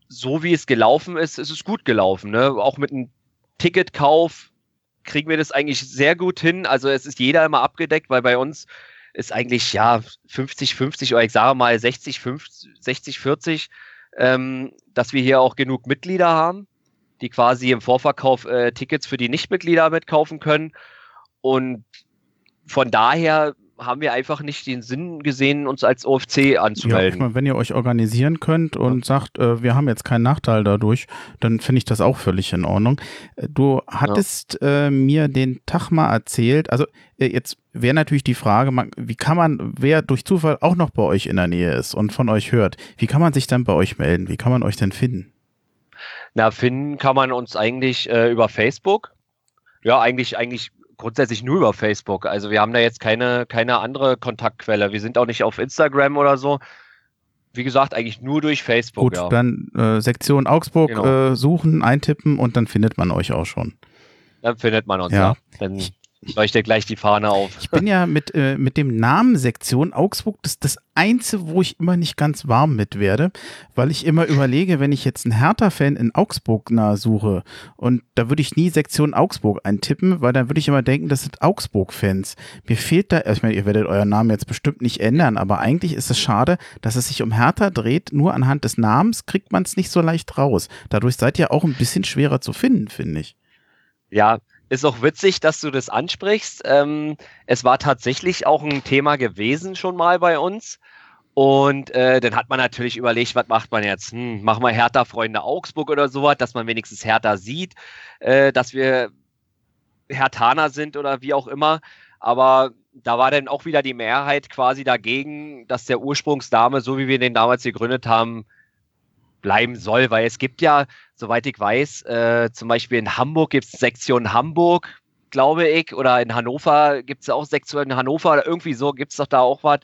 so wie es gelaufen ist, ist es gut gelaufen. Ne? Auch mit einem Ticketkauf kriegen wir das eigentlich sehr gut hin. Also es ist jeder immer abgedeckt, weil bei uns ist eigentlich ja 50, 50 oder ich sage mal 60, 50, 60, 40, ähm, dass wir hier auch genug Mitglieder haben, die quasi im Vorverkauf äh, Tickets für die Nichtmitglieder mitkaufen können. Und von daher haben wir einfach nicht den Sinn gesehen, uns als OFC anzumelden. Ja, wenn ihr euch organisieren könnt und ja. sagt, äh, wir haben jetzt keinen Nachteil dadurch, dann finde ich das auch völlig in Ordnung. Äh, du hattest ja. äh, mir den Tag mal erzählt, also äh, jetzt wäre natürlich die Frage, man, wie kann man, wer durch Zufall auch noch bei euch in der Nähe ist und von euch hört, wie kann man sich dann bei euch melden? Wie kann man euch denn finden? Na, finden kann man uns eigentlich äh, über Facebook. Ja, eigentlich, eigentlich grundsätzlich nur über Facebook. Also wir haben da jetzt keine, keine andere Kontaktquelle. Wir sind auch nicht auf Instagram oder so. Wie gesagt, eigentlich nur durch Facebook. Gut, ja. dann äh, Sektion Augsburg genau. äh, suchen, eintippen und dann findet man euch auch schon. Dann findet man uns, ja. ja. Dann leuchte gleich die Fahne auf. Ich bin ja mit, äh, mit dem Namen Sektion Augsburg das, das Einzige, wo ich immer nicht ganz warm mit werde, weil ich immer überlege, wenn ich jetzt einen Hertha-Fan in Augsburg nah suche und da würde ich nie Sektion Augsburg eintippen, weil dann würde ich immer denken, das sind Augsburg-Fans. Mir fehlt da, ich meine, ihr werdet euren Namen jetzt bestimmt nicht ändern, aber eigentlich ist es schade, dass es sich um Hertha dreht. Nur anhand des Namens kriegt man es nicht so leicht raus. Dadurch seid ihr auch ein bisschen schwerer zu finden, finde ich. Ja, ist auch witzig, dass du das ansprichst. Ähm, es war tatsächlich auch ein Thema gewesen schon mal bei uns. Und äh, dann hat man natürlich überlegt, was macht man jetzt? Hm, machen wir Hertha-Freunde Augsburg oder sowas, dass man wenigstens Hertha sieht, äh, dass wir Hertaner sind oder wie auch immer. Aber da war dann auch wieder die Mehrheit quasi dagegen, dass der Ursprungsname, so wie wir den damals gegründet haben, bleiben soll, weil es gibt ja, soweit ich weiß, äh, zum Beispiel in Hamburg gibt es Sektion Hamburg, glaube ich, oder in Hannover gibt es auch Sektion Hannover oder irgendwie so gibt es doch da auch was.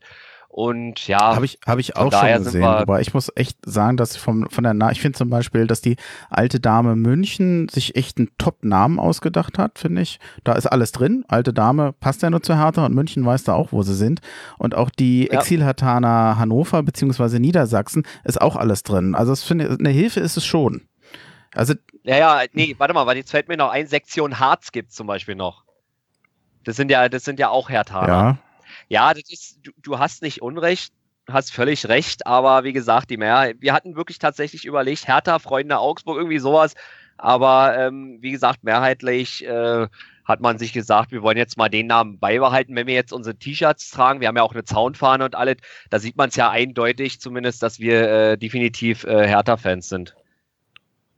Und ja. Habe ich, hab ich auch schon gesehen. Aber ich muss echt sagen, dass vom, von der, Na ich finde zum Beispiel, dass die alte Dame München sich echt einen Top-Namen ausgedacht hat, finde ich. Da ist alles drin. Alte Dame passt ja nur zu Hertha und München weiß da auch, wo sie sind. Und auch die ja. Exil-Hertaner Hannover beziehungsweise Niedersachsen ist auch alles drin. Also es finde eine Hilfe ist es schon. Also. Ja, ja, nee, warte mal, weil jetzt fällt mir noch ein, Sektion Harz gibt zum Beispiel noch. Das sind ja, das sind ja auch Hertaner. Ja. Ja, ist, du, du hast nicht Unrecht, hast völlig recht, aber wie gesagt, die Mehrheit, wir hatten wirklich tatsächlich überlegt, Hertha, Freunde Augsburg, irgendwie sowas, aber ähm, wie gesagt, mehrheitlich äh, hat man sich gesagt, wir wollen jetzt mal den Namen beibehalten, wenn wir jetzt unsere T-Shirts tragen, wir haben ja auch eine Zaunfahne und alles, da sieht man es ja eindeutig zumindest, dass wir äh, definitiv äh, Hertha-Fans sind.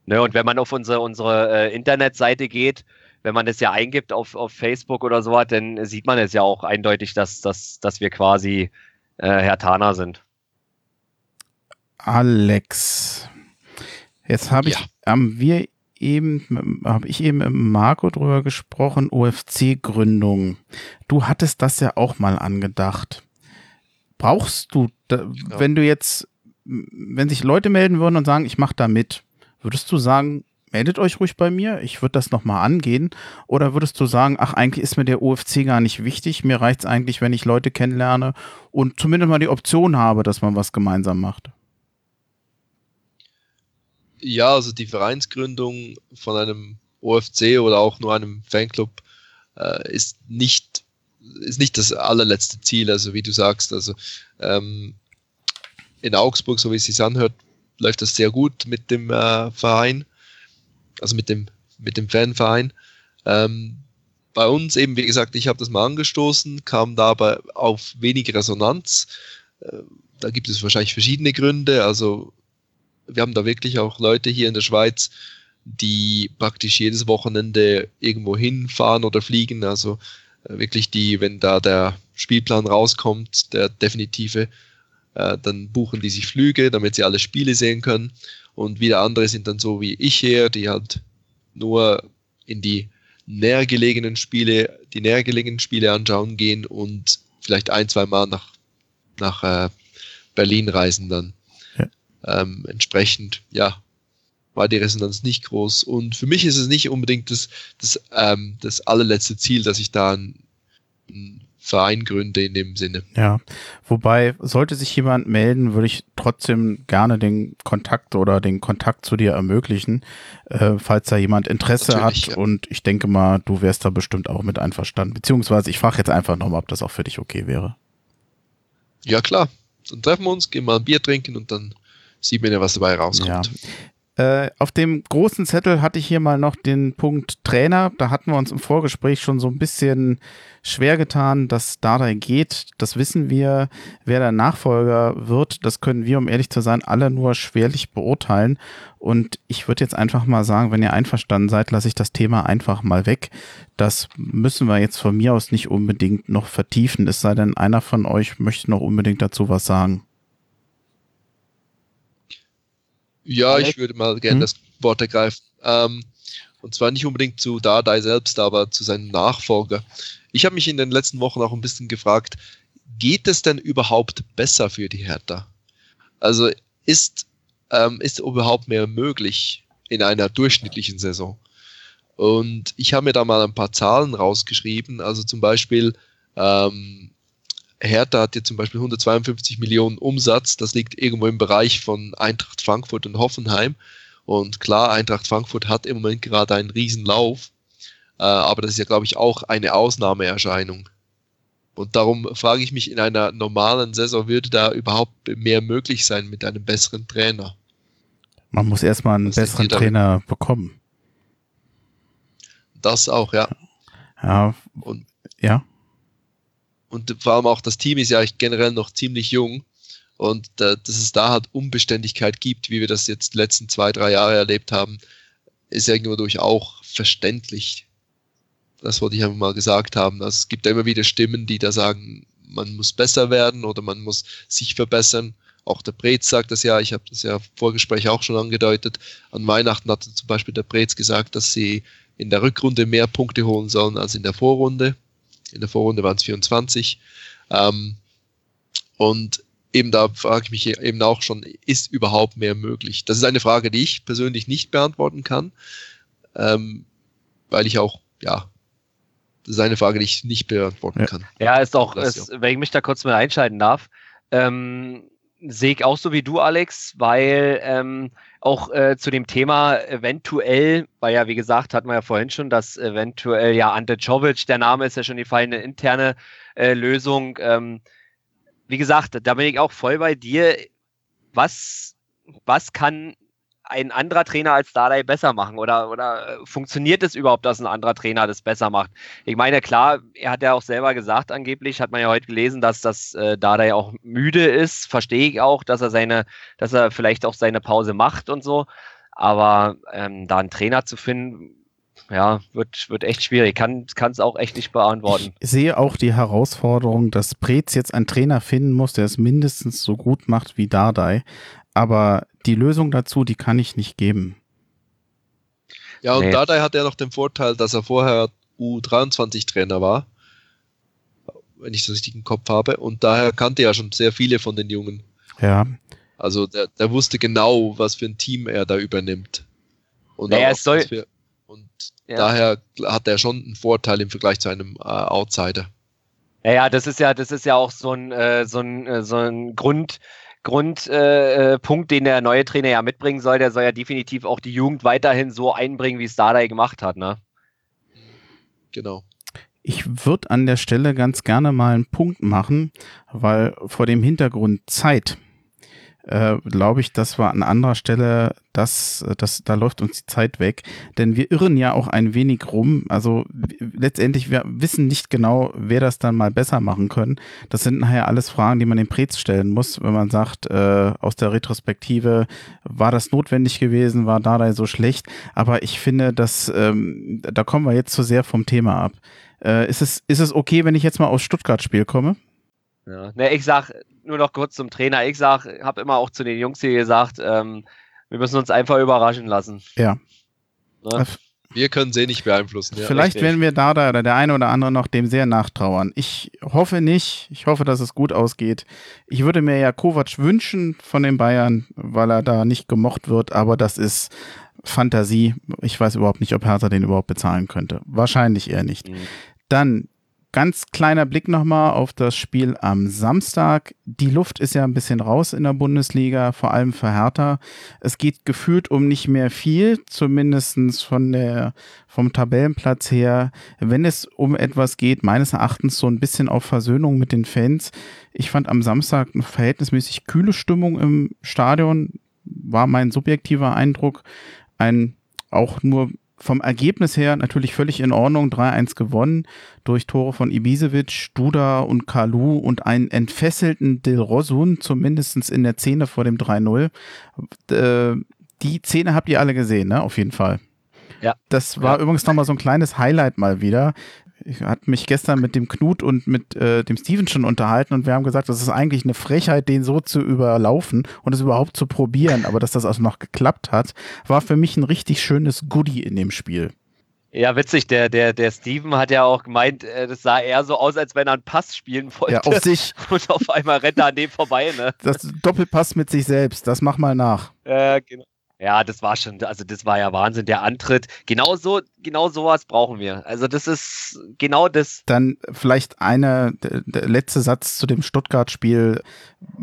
Ne, und wenn man auf unsere, unsere äh, Internetseite geht, wenn man das ja eingibt auf, auf Facebook oder so was, dann sieht man es ja auch eindeutig, dass, dass, dass wir quasi äh, Herr Tana sind. Alex, jetzt habe ich, ja. haben wir eben, habe ich eben mit Marco drüber gesprochen, OFC-Gründung. Du hattest das ja auch mal angedacht. Brauchst du, da, wenn du jetzt, wenn sich Leute melden würden und sagen, ich mache da mit, würdest du sagen, meldet euch ruhig bei mir, ich würde das nochmal angehen. Oder würdest du sagen, ach, eigentlich ist mir der OFC gar nicht wichtig, mir reicht es eigentlich, wenn ich Leute kennenlerne und zumindest mal die Option habe, dass man was gemeinsam macht? Ja, also die Vereinsgründung von einem OFC oder auch nur einem Fanclub äh, ist nicht ist nicht das allerletzte Ziel, also wie du sagst, also ähm, in Augsburg, so wie es sich anhört, läuft das sehr gut mit dem äh, Verein also mit dem, mit dem Fanverein. Ähm, bei uns eben, wie gesagt, ich habe das mal angestoßen, kam dabei auf wenig Resonanz. Äh, da gibt es wahrscheinlich verschiedene Gründe. Also wir haben da wirklich auch Leute hier in der Schweiz, die praktisch jedes Wochenende irgendwo hinfahren oder fliegen. Also äh, wirklich die, wenn da der Spielplan rauskommt, der definitive, äh, dann buchen die sich Flüge, damit sie alle Spiele sehen können. Und wieder andere sind dann so wie ich hier, die halt nur in die näher gelegenen Spiele, die näher gelegenen Spiele anschauen gehen und vielleicht ein, zwei Mal nach, nach äh, Berlin reisen dann. Ja. Ähm, entsprechend, ja, war die Resonanz nicht groß. Und für mich ist es nicht unbedingt das, das, ähm, das allerletzte Ziel, dass ich da einen, einen Verein gründe in dem Sinne. Ja, wobei, sollte sich jemand melden, würde ich trotzdem gerne den Kontakt oder den Kontakt zu dir ermöglichen, äh, falls da jemand Interesse Natürlich, hat. Ja. Und ich denke mal, du wärst da bestimmt auch mit einverstanden. Beziehungsweise ich frage jetzt einfach nochmal, ob das auch für dich okay wäre. Ja, klar. Dann treffen wir uns, gehen mal ein Bier trinken und dann sieht man ja, was dabei rauskommt. Ja. Äh, auf dem großen Zettel hatte ich hier mal noch den Punkt Trainer. Da hatten wir uns im Vorgespräch schon so ein bisschen schwer getan, dass Dardai geht. Das wissen wir. Wer der Nachfolger wird, das können wir, um ehrlich zu sein, alle nur schwerlich beurteilen. Und ich würde jetzt einfach mal sagen, wenn ihr einverstanden seid, lasse ich das Thema einfach mal weg. Das müssen wir jetzt von mir aus nicht unbedingt noch vertiefen. Es sei denn, einer von euch möchte noch unbedingt dazu was sagen. Ja, ich würde mal gerne hm? das Wort ergreifen. Ähm, und zwar nicht unbedingt zu Dardai selbst, aber zu seinem Nachfolger. Ich habe mich in den letzten Wochen auch ein bisschen gefragt, geht es denn überhaupt besser für die Hertha? Also ist, ähm, ist überhaupt mehr möglich in einer durchschnittlichen Saison? Und ich habe mir da mal ein paar Zahlen rausgeschrieben. Also zum Beispiel ähm, Hertha hat jetzt zum Beispiel 152 Millionen Umsatz. Das liegt irgendwo im Bereich von Eintracht Frankfurt und Hoffenheim. Und klar, Eintracht Frankfurt hat im Moment gerade einen Riesenlauf. Äh, aber das ist ja, glaube ich, auch eine Ausnahmeerscheinung. Und darum frage ich mich, in einer normalen Saison würde da überhaupt mehr möglich sein mit einem besseren Trainer? Man muss erstmal einen Was besseren Trainer bekommen. Das auch, ja. Ja. Und, ja und vor allem auch das Team ist ja generell noch ziemlich jung und dass es da halt Unbeständigkeit gibt, wie wir das jetzt die letzten zwei, drei Jahre erlebt haben, ist irgendwo durch auch verständlich. Das wollte ich einfach mal gesagt haben. Also es gibt ja immer wieder Stimmen, die da sagen, man muss besser werden oder man muss sich verbessern. Auch der Brez sagt das ja, ich habe das ja im Vorgespräch auch schon angedeutet. An Weihnachten hat zum Beispiel der Brez gesagt, dass sie in der Rückrunde mehr Punkte holen sollen als in der Vorrunde. In der Vorrunde waren es 24. Ähm, und eben da frage ich mich eben auch schon, ist überhaupt mehr möglich? Das ist eine Frage, die ich persönlich nicht beantworten kann, ähm, weil ich auch, ja, das ist eine Frage, die ich nicht beantworten ja. kann. Ja, ist auch, ist, wenn ich mich da kurz mal einschalten darf, ähm, sehe ich auch so wie du, Alex, weil ähm, auch äh, zu dem Thema eventuell, weil ja, wie gesagt, hatten wir ja vorhin schon, dass eventuell ja Ante Czovic, der Name ist ja schon die fallende interne äh, Lösung. Ähm, wie gesagt, da bin ich auch voll bei dir. Was, was kann ein anderer Trainer als Dardai besser machen? Oder, oder äh, funktioniert es überhaupt, dass ein anderer Trainer das besser macht? Ich meine, klar, er hat ja auch selber gesagt, angeblich, hat man ja heute gelesen, dass das äh, Dardai auch müde ist. Verstehe ich auch, dass er seine, dass er vielleicht auch seine Pause macht und so. Aber ähm, da einen Trainer zu finden, ja, wird, wird echt schwierig. Kann es auch echt nicht beantworten. Ich sehe auch die Herausforderung, dass Preetz jetzt einen Trainer finden muss, der es mindestens so gut macht wie Dardai. Aber die Lösung dazu, die kann ich nicht geben. Ja, und nee. Dardai hat ja noch den Vorteil, dass er vorher U23-Trainer war, wenn ich das richtig im Kopf habe, und daher kannte er ja schon sehr viele von den Jungen. Ja. Also der, der wusste genau, was für ein Team er da übernimmt. Und, naja, es soll, für, und ja. daher hat er schon einen Vorteil im Vergleich zu einem äh, Outsider. Naja, das ist ja, das ist ja auch so ein, äh, so ein, äh, so ein Grund, Grundpunkt, äh, äh den der neue Trainer ja mitbringen soll. Der soll ja definitiv auch die Jugend weiterhin so einbringen, wie es Dardai gemacht hat, ne? Genau. Ich würde an der Stelle ganz gerne mal einen Punkt machen, weil vor dem Hintergrund Zeit äh, glaube ich, das war an anderer Stelle, das, das, da läuft uns die Zeit weg. Denn wir irren ja auch ein wenig rum. Also letztendlich, wir wissen nicht genau, wer das dann mal besser machen können. Das sind nachher alles Fragen, die man dem Prez stellen muss, wenn man sagt, äh, aus der Retrospektive, war das notwendig gewesen, war Dardai so schlecht. Aber ich finde, dass ähm, da kommen wir jetzt zu sehr vom Thema ab. Äh, ist, es, ist es okay, wenn ich jetzt mal aus Stuttgart-Spiel komme? Ja. Ne, ich sag nur noch kurz zum Trainer. Ich sag, habe immer auch zu den Jungs hier gesagt, ähm, wir müssen uns einfach überraschen lassen. Ja. Ne? Wir können sie nicht beeinflussen. Ja. Vielleicht werden wir da oder der eine oder andere noch dem sehr nachtrauern. Ich hoffe nicht. Ich hoffe, dass es gut ausgeht. Ich würde mir ja Kovac wünschen von den Bayern, weil er da nicht gemocht wird, aber das ist Fantasie. Ich weiß überhaupt nicht, ob Hertha den überhaupt bezahlen könnte. Wahrscheinlich eher nicht. Mhm. Dann ganz kleiner Blick nochmal auf das Spiel am Samstag. Die Luft ist ja ein bisschen raus in der Bundesliga, vor allem für Hertha. Es geht gefühlt um nicht mehr viel, zumindest von der, vom Tabellenplatz her. Wenn es um etwas geht, meines Erachtens so ein bisschen auf Versöhnung mit den Fans. Ich fand am Samstag eine verhältnismäßig kühle Stimmung im Stadion, war mein subjektiver Eindruck. Ein auch nur vom Ergebnis her natürlich völlig in Ordnung. 3-1 gewonnen durch Tore von Ibisevic, Duda und Kalu und einen entfesselten Dilrosun, zumindest in der Szene vor dem 3-0. Äh, die Szene habt ihr alle gesehen, ne? Auf jeden Fall. Ja. Das war ja. übrigens nochmal so ein kleines Highlight mal wieder ich hatte mich gestern mit dem Knut und mit äh, dem Steven schon unterhalten und wir haben gesagt, das ist eigentlich eine Frechheit, den so zu überlaufen und es überhaupt zu probieren. Aber dass das also noch geklappt hat, war für mich ein richtig schönes Goodie in dem Spiel. Ja, witzig, der, der, der Steven hat ja auch gemeint, äh, das sah eher so aus, als wenn er einen Pass spielen wollte. Ja, auf sich. Und auf einmal rennt er an dem vorbei, ne? Das Doppelpass mit sich selbst, das mach mal nach. Äh, genau. Ja, das war schon, also das war ja Wahnsinn, der Antritt. Genau so, genau sowas brauchen wir. Also das ist genau das. Dann vielleicht eine, der, letzte Satz zu dem Stuttgart-Spiel.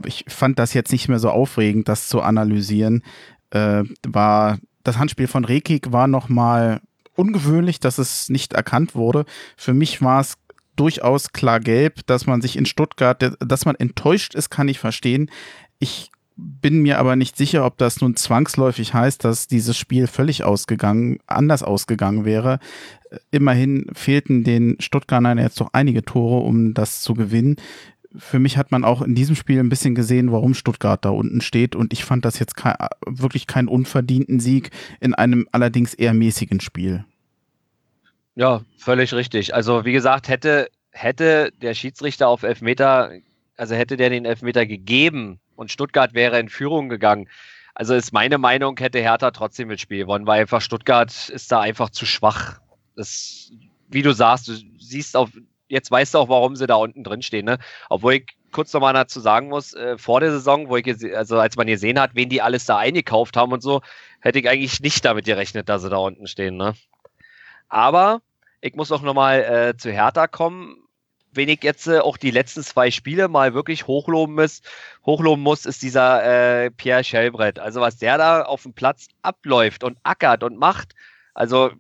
Ich fand das jetzt nicht mehr so aufregend, das zu analysieren. Äh, war das Handspiel von Rekik war nochmal ungewöhnlich, dass es nicht erkannt wurde. Für mich war es durchaus klar gelb, dass man sich in Stuttgart, dass man enttäuscht ist, kann ich verstehen. Ich bin mir aber nicht sicher, ob das nun zwangsläufig heißt, dass dieses Spiel völlig ausgegangen, anders ausgegangen wäre. Immerhin fehlten den Stuttgartern jetzt doch einige Tore, um das zu gewinnen. Für mich hat man auch in diesem Spiel ein bisschen gesehen, warum Stuttgart da unten steht. Und ich fand das jetzt kein, wirklich keinen unverdienten Sieg in einem allerdings eher mäßigen Spiel. Ja, völlig richtig. Also wie gesagt, hätte, hätte der Schiedsrichter auf Elfmeter, also hätte der den Elfmeter gegeben, und Stuttgart wäre in Führung gegangen. Also ist meine Meinung, hätte Hertha trotzdem das Spiel gewonnen, weil einfach Stuttgart ist da einfach zu schwach. Das, wie du sagst, du siehst auf, jetzt weißt du auch, warum sie da unten drin stehen, ne? Obwohl ich kurz nochmal dazu sagen muss, äh, vor der Saison, wo ich, also als man gesehen hat, wen die alles da eingekauft haben und so, hätte ich eigentlich nicht damit gerechnet, dass sie da unten stehen, ne? Aber ich muss auch nochmal äh, zu Hertha kommen wen ich jetzt äh, auch die letzten zwei Spiele mal wirklich hochloben muss, hochloben muss, ist dieser äh, Pierre Schellbrett. Also was der da auf dem Platz abläuft und ackert und macht, also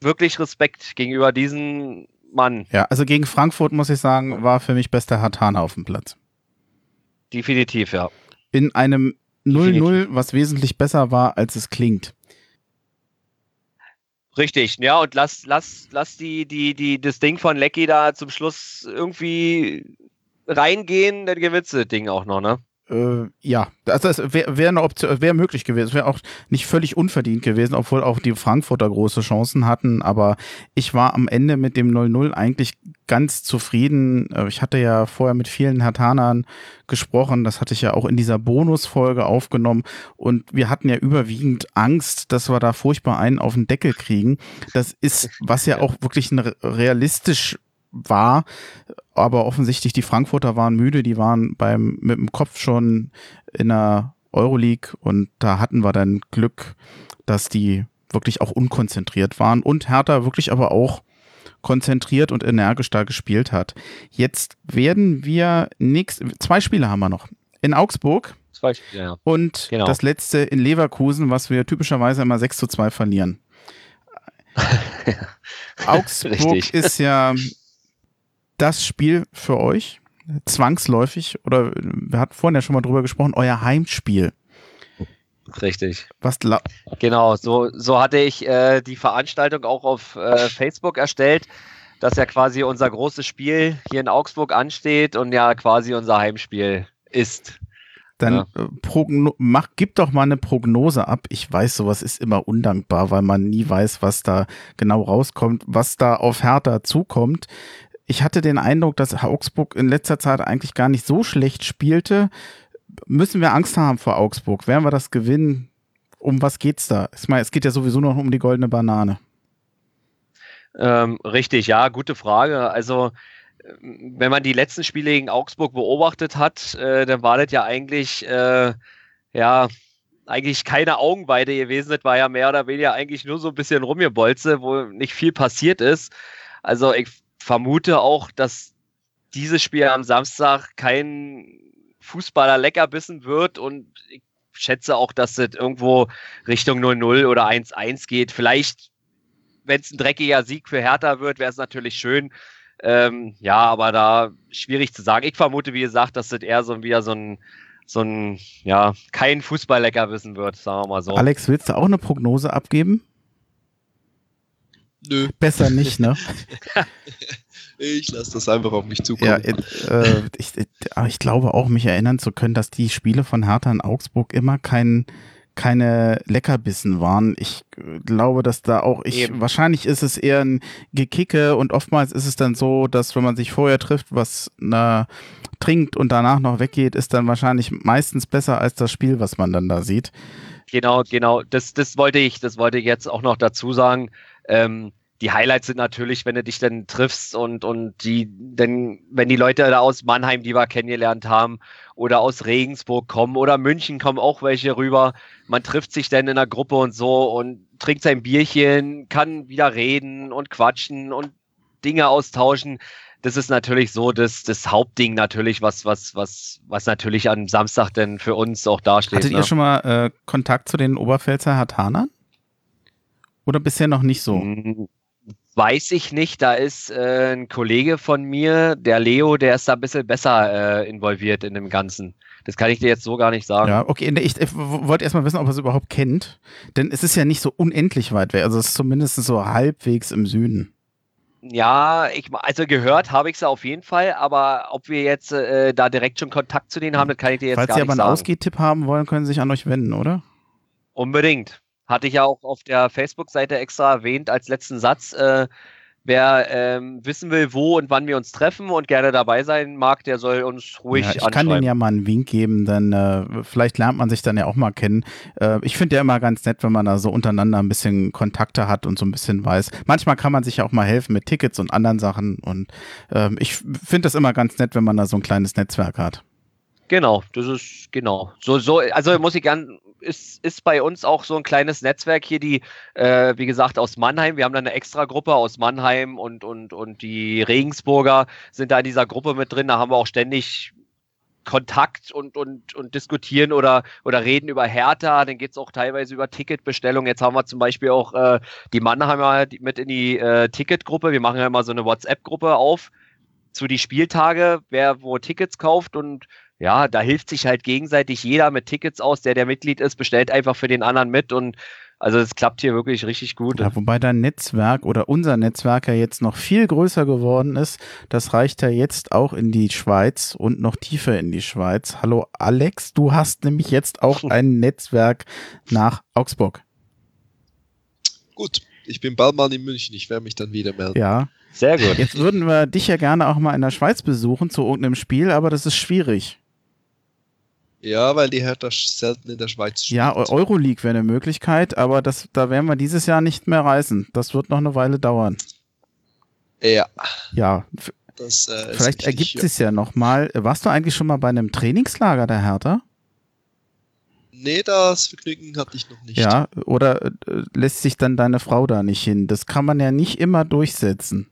wirklich Respekt gegenüber diesem Mann. Ja, also gegen Frankfurt muss ich sagen, war für mich bester Hartana auf dem Platz. Definitiv, ja. In einem 0-0, was wesentlich besser war, als es klingt. Richtig, ja, und lass, lass, lass die, die, die, das Ding von Lecky da zum Schluss irgendwie reingehen, dann gewinnst du das Ding auch noch, ne? Äh, ja, also das wäre wär eine Option, wäre möglich gewesen. Es wäre auch nicht völlig unverdient gewesen, obwohl auch die Frankfurter große Chancen hatten. Aber ich war am Ende mit dem 0-0 eigentlich ganz zufrieden. Äh, ich hatte ja vorher mit vielen Hertanern gesprochen. Das hatte ich ja auch in dieser Bonusfolge aufgenommen. Und wir hatten ja überwiegend Angst, dass wir da furchtbar einen auf den Deckel kriegen. Das ist, was ja auch wirklich ein realistisch war. Aber offensichtlich die Frankfurter waren müde, die waren beim mit dem Kopf schon in der Euroleague und da hatten wir dann Glück, dass die wirklich auch unkonzentriert waren und Hertha wirklich aber auch konzentriert und energisch da gespielt hat. Jetzt werden wir nächst, zwei Spiele haben wir noch. In Augsburg zwei Spiele, ja. und genau. das letzte in Leverkusen, was wir typischerweise immer 6 zu 2 verlieren. Augsburg ist ja das Spiel für euch zwangsläufig, oder wir hatten vorhin ja schon mal drüber gesprochen, euer Heimspiel. Richtig. Was genau, so, so hatte ich äh, die Veranstaltung auch auf äh, Facebook erstellt, dass ja quasi unser großes Spiel hier in Augsburg ansteht und ja quasi unser Heimspiel ist. Dann ja. Äh, mach, gib doch mal eine Prognose ab. Ich weiß, sowas ist immer undankbar, weil man nie weiß, was da genau rauskommt, was da auf Hertha zukommt ich hatte den Eindruck, dass Augsburg in letzter Zeit eigentlich gar nicht so schlecht spielte. Müssen wir Angst haben vor Augsburg? Werden wir das gewinnen? Um was geht's da? Ich meine, es geht ja sowieso noch um die goldene Banane. Ähm, richtig, ja, gute Frage. Also, wenn man die letzten Spiele gegen Augsburg beobachtet hat, äh, dann war das ja eigentlich, äh, ja, eigentlich keine Augenweide gewesen. Das war ja mehr oder weniger eigentlich nur so ein bisschen Rumgebolze, wo nicht viel passiert ist. Also ich vermute auch, dass dieses Spiel am Samstag kein Fußballer leckerbissen wird und ich schätze auch, dass es irgendwo Richtung 0-0 oder 1-1 geht. Vielleicht, wenn es ein dreckiger Sieg für Hertha wird, wäre es natürlich schön. Ähm, ja, aber da schwierig zu sagen. Ich vermute, wie gesagt, dass das eher so wieder so ein, so ein, ja, kein Fußball-Leckerbissen wird, sagen wir mal so. Alex, willst du auch eine Prognose abgeben? Nö. Besser nicht, ne? ich lasse das einfach auf mich zukommen. Ja, äh, ich, ich, glaube auch, mich erinnern zu können, dass die Spiele von Hertha in Augsburg immer kein, keine Leckerbissen waren. Ich glaube, dass da auch, ich, Eben. wahrscheinlich ist es eher ein Gekicke und oftmals ist es dann so, dass wenn man sich vorher trifft, was na, trinkt und danach noch weggeht, ist dann wahrscheinlich meistens besser als das Spiel, was man dann da sieht. Genau, genau. Das, das wollte ich, das wollte ich jetzt auch noch dazu sagen. Ähm, die Highlights sind natürlich, wenn du dich dann triffst und, und die, denn, wenn die Leute da aus Mannheim, die wir kennengelernt haben, oder aus Regensburg kommen oder München kommen auch welche rüber. Man trifft sich dann in der Gruppe und so und trinkt sein Bierchen, kann wieder reden und quatschen und Dinge austauschen. Das ist natürlich so das, das Hauptding natürlich, was, was, was, was natürlich am Samstag denn für uns auch dasteht. Hattet ne? ihr schon mal äh, Kontakt zu den Oberpfälzer Hartanern? Oder bisher noch nicht so? Hm, weiß ich nicht. Da ist äh, ein Kollege von mir, der Leo, der ist da ein bisschen besser äh, involviert in dem Ganzen. Das kann ich dir jetzt so gar nicht sagen. Ja, okay. Ich, ich wollte erstmal wissen, ob er es überhaupt kennt. Denn es ist ja nicht so unendlich weit weg. Also es ist zumindest so halbwegs im Süden. Ja, ich, also gehört habe ich es auf jeden Fall, aber ob wir jetzt äh, da direkt schon Kontakt zu denen haben, das kann ich dir jetzt Falls gar Sie nicht aber einen sagen. Ausgehtipp haben wollen, können Sie sich an euch wenden, oder? Unbedingt. Hatte ich ja auch auf der Facebook-Seite extra erwähnt als letzten Satz. Äh, wer ähm, wissen will, wo und wann wir uns treffen und gerne dabei sein mag, der soll uns ruhig ja, ich kann denen ja mal einen Wink geben, dann äh, vielleicht lernt man sich dann ja auch mal kennen. Äh, ich finde ja immer ganz nett, wenn man da so untereinander ein bisschen Kontakte hat und so ein bisschen weiß. Manchmal kann man sich ja auch mal helfen mit Tickets und anderen Sachen und ähm, ich finde das immer ganz nett, wenn man da so ein kleines Netzwerk hat. Genau, das ist genau. So, so, also muss ich gern, ist, ist bei uns auch so ein kleines Netzwerk hier, die, äh, wie gesagt, aus Mannheim. Wir haben da eine extra Gruppe aus Mannheim und, und, und die Regensburger sind da in dieser Gruppe mit drin. Da haben wir auch ständig Kontakt und, und, und diskutieren oder, oder reden über Hertha. Dann geht es auch teilweise über Ticketbestellung. Jetzt haben wir zum Beispiel auch äh, die Mannheimer mit in die äh, Ticketgruppe. Wir machen ja immer so eine WhatsApp-Gruppe auf zu die Spieltage, wer wo Tickets kauft und ja, da hilft sich halt gegenseitig jeder mit Tickets aus, der der Mitglied ist, bestellt einfach für den anderen mit und also es klappt hier wirklich richtig gut. Ja, wobei dein Netzwerk oder unser Netzwerk ja jetzt noch viel größer geworden ist. Das reicht ja jetzt auch in die Schweiz und noch tiefer in die Schweiz. Hallo Alex, du hast nämlich jetzt auch ein Netzwerk nach Augsburg. Gut, ich bin bald mal in München, ich werde mich dann wieder melden. Ja. Sehr gut. Jetzt würden wir dich ja gerne auch mal in der Schweiz besuchen zu irgendeinem Spiel, aber das ist schwierig. Ja, weil die Hertha selten in der Schweiz spielt. Ja, Euroleague wäre eine Möglichkeit, aber das, da werden wir dieses Jahr nicht mehr reisen. Das wird noch eine Weile dauern. Ja. Ja, Das, äh, vielleicht richtig, ergibt ja. sich ja nochmal. Warst du eigentlich schon mal bei einem Trainingslager der Hertha? Nee, das Vergnügen hatte ich noch nicht. Ja, oder äh, lässt sich dann deine Frau da nicht hin? Das kann man ja nicht immer durchsetzen.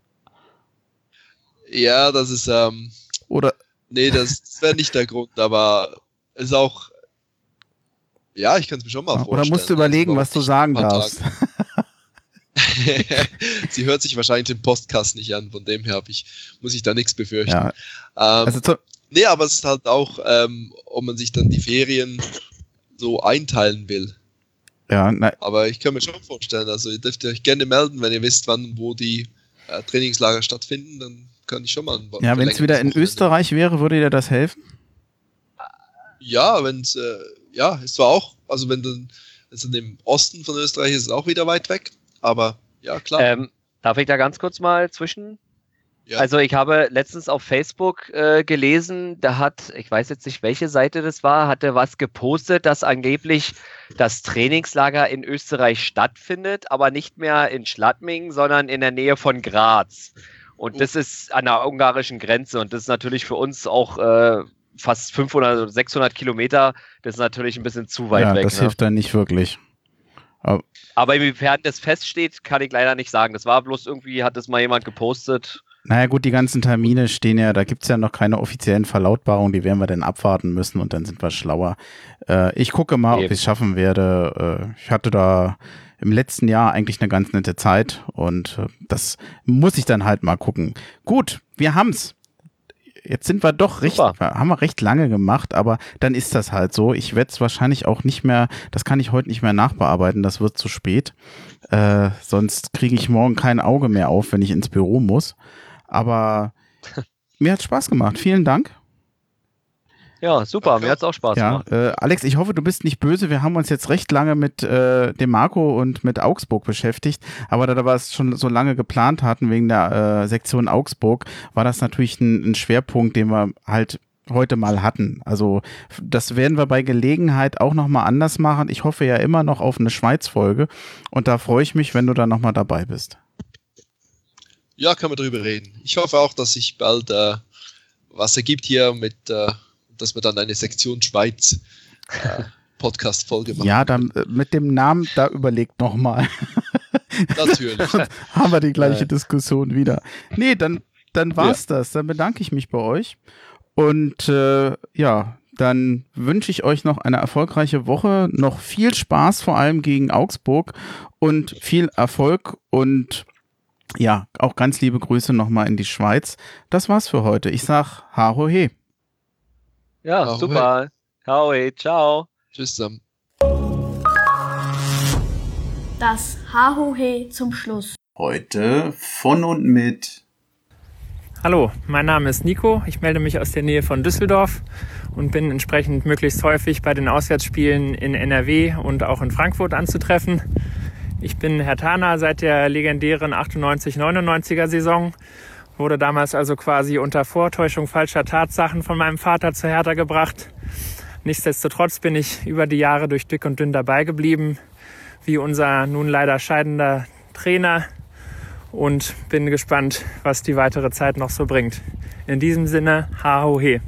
Ja, das ist, ähm, Oder nee, das, das wäre nicht der Grund, aber ist auch, ja, ich kann es mir schon mal vorstellen. oder musst du überlegen, Also, was du sagen darfst. Sie hört sich wahrscheinlich den Podcast nicht an, von dem her ich, muss ich da nichts befürchten. Ja, Ähm, also nee, aber es ist halt auch, ähm, ob man sich dann die Ferien so einteilen will. ja, na, Aber ich kann mir schon vorstellen, also ihr dürft euch gerne melden, wenn ihr wisst, wann und wo die äh, Trainingslager stattfinden, dann kann ich schon mal ein ja wenn es wieder in Österreich wäre, würde dir das helfen? Ja, wenn es, äh, ja, ist zwar auch, also wenn dann, also im Osten von Österreich ist es auch wieder weit weg, aber ja, klar. Ähm, darf ich da ganz kurz mal zwischen? ja. Also ich habe letztens auf Facebook äh, gelesen, da hat, ich weiß jetzt nicht, welche Seite das war, hatte was gepostet, dass angeblich das Trainingslager in Österreich stattfindet, aber nicht mehr in Schladming, sondern in der Nähe von Graz. Und das ist an der ungarischen Grenze und das ist natürlich für uns auch äh, fast 500, 600 Kilometer, das ist natürlich ein bisschen zu weit ja, weg. Das ne? hilft dann nicht wirklich. Aber inwiefern das feststeht, kann ich leider nicht sagen. Das war bloß irgendwie, hat das mal jemand gepostet. Naja gut, die ganzen Termine stehen ja, da gibt's ja noch keine offiziellen Verlautbarungen, die werden wir dann abwarten müssen und dann sind wir schlauer. Äh, ich gucke mal, ob Eben. ich es schaffen werde. Äh, ich hatte da im letzten Jahr eigentlich eine ganz nette Zeit und äh, das muss ich dann halt mal gucken. Gut, wir haben's. Jetzt sind wir doch recht, Super. haben wir recht lange gemacht, aber dann ist das halt so. Ich werde es wahrscheinlich auch nicht mehr, das kann ich heute nicht mehr nachbearbeiten, das wird zu spät. Äh, sonst kriege ich morgen kein Auge mehr auf, wenn ich ins Büro muss. Aber mir hat Spaß gemacht. Vielen Dank. Ja, super, mir hat's auch Spaß Ja, gemacht. äh, Alex, ich hoffe, du bist nicht böse. Wir haben uns jetzt recht lange mit äh, dem Marco und mit Augsburg beschäftigt. Aber da wir es schon so lange geplant hatten wegen der äh, Sektion Augsburg, war das natürlich ein, ein Schwerpunkt, den wir halt heute mal hatten. Also das werden wir bei Gelegenheit auch nochmal anders machen. Ich hoffe ja immer noch auf eine Schweiz-Folge und da freue ich mich, wenn du dann nochmal dabei bist. Ja, können wir drüber reden. Ich hoffe auch, dass sich bald äh, was ergibt hier mit, äh, dass wir dann eine Sektion Schweiz äh, Podcast-Folge machen. Ja, dann äh, mit dem Namen, da überlegt nochmal. Natürlich. haben wir die gleiche Ja. Diskussion wieder. Nee, dann, dann war's das. Dann bedanke ich mich bei euch. Und äh, ja, dann wünsche ich euch noch eine erfolgreiche Woche, noch viel Spaß, vor allem gegen Augsburg und viel Erfolg und ja, auch ganz liebe Grüße nochmal in die Schweiz. Das war's für heute. Ich sag Haro he. Ja, Ahoi. super. Howie, ciao. Tschüss zusammen. Das Hahohe zum Schluss. Heute von und mit Hallo, mein Name ist Nico. Ich melde mich aus der Nähe von Düsseldorf und bin entsprechend möglichst häufig bei den Auswärtsspielen in NRW und auch in Frankfurt anzutreffen. Ich bin Herr Tana seit der legendären 98-99er Saison, wurde damals also quasi unter Vortäuschung falscher Tatsachen von meinem Vater zu Hertha gebracht. Nichtsdestotrotz bin ich über die Jahre durch dick und dünn dabei geblieben, wie unser nun leider scheidender Trainer und bin gespannt, was die weitere Zeit noch so bringt. In diesem Sinne, ha ho he.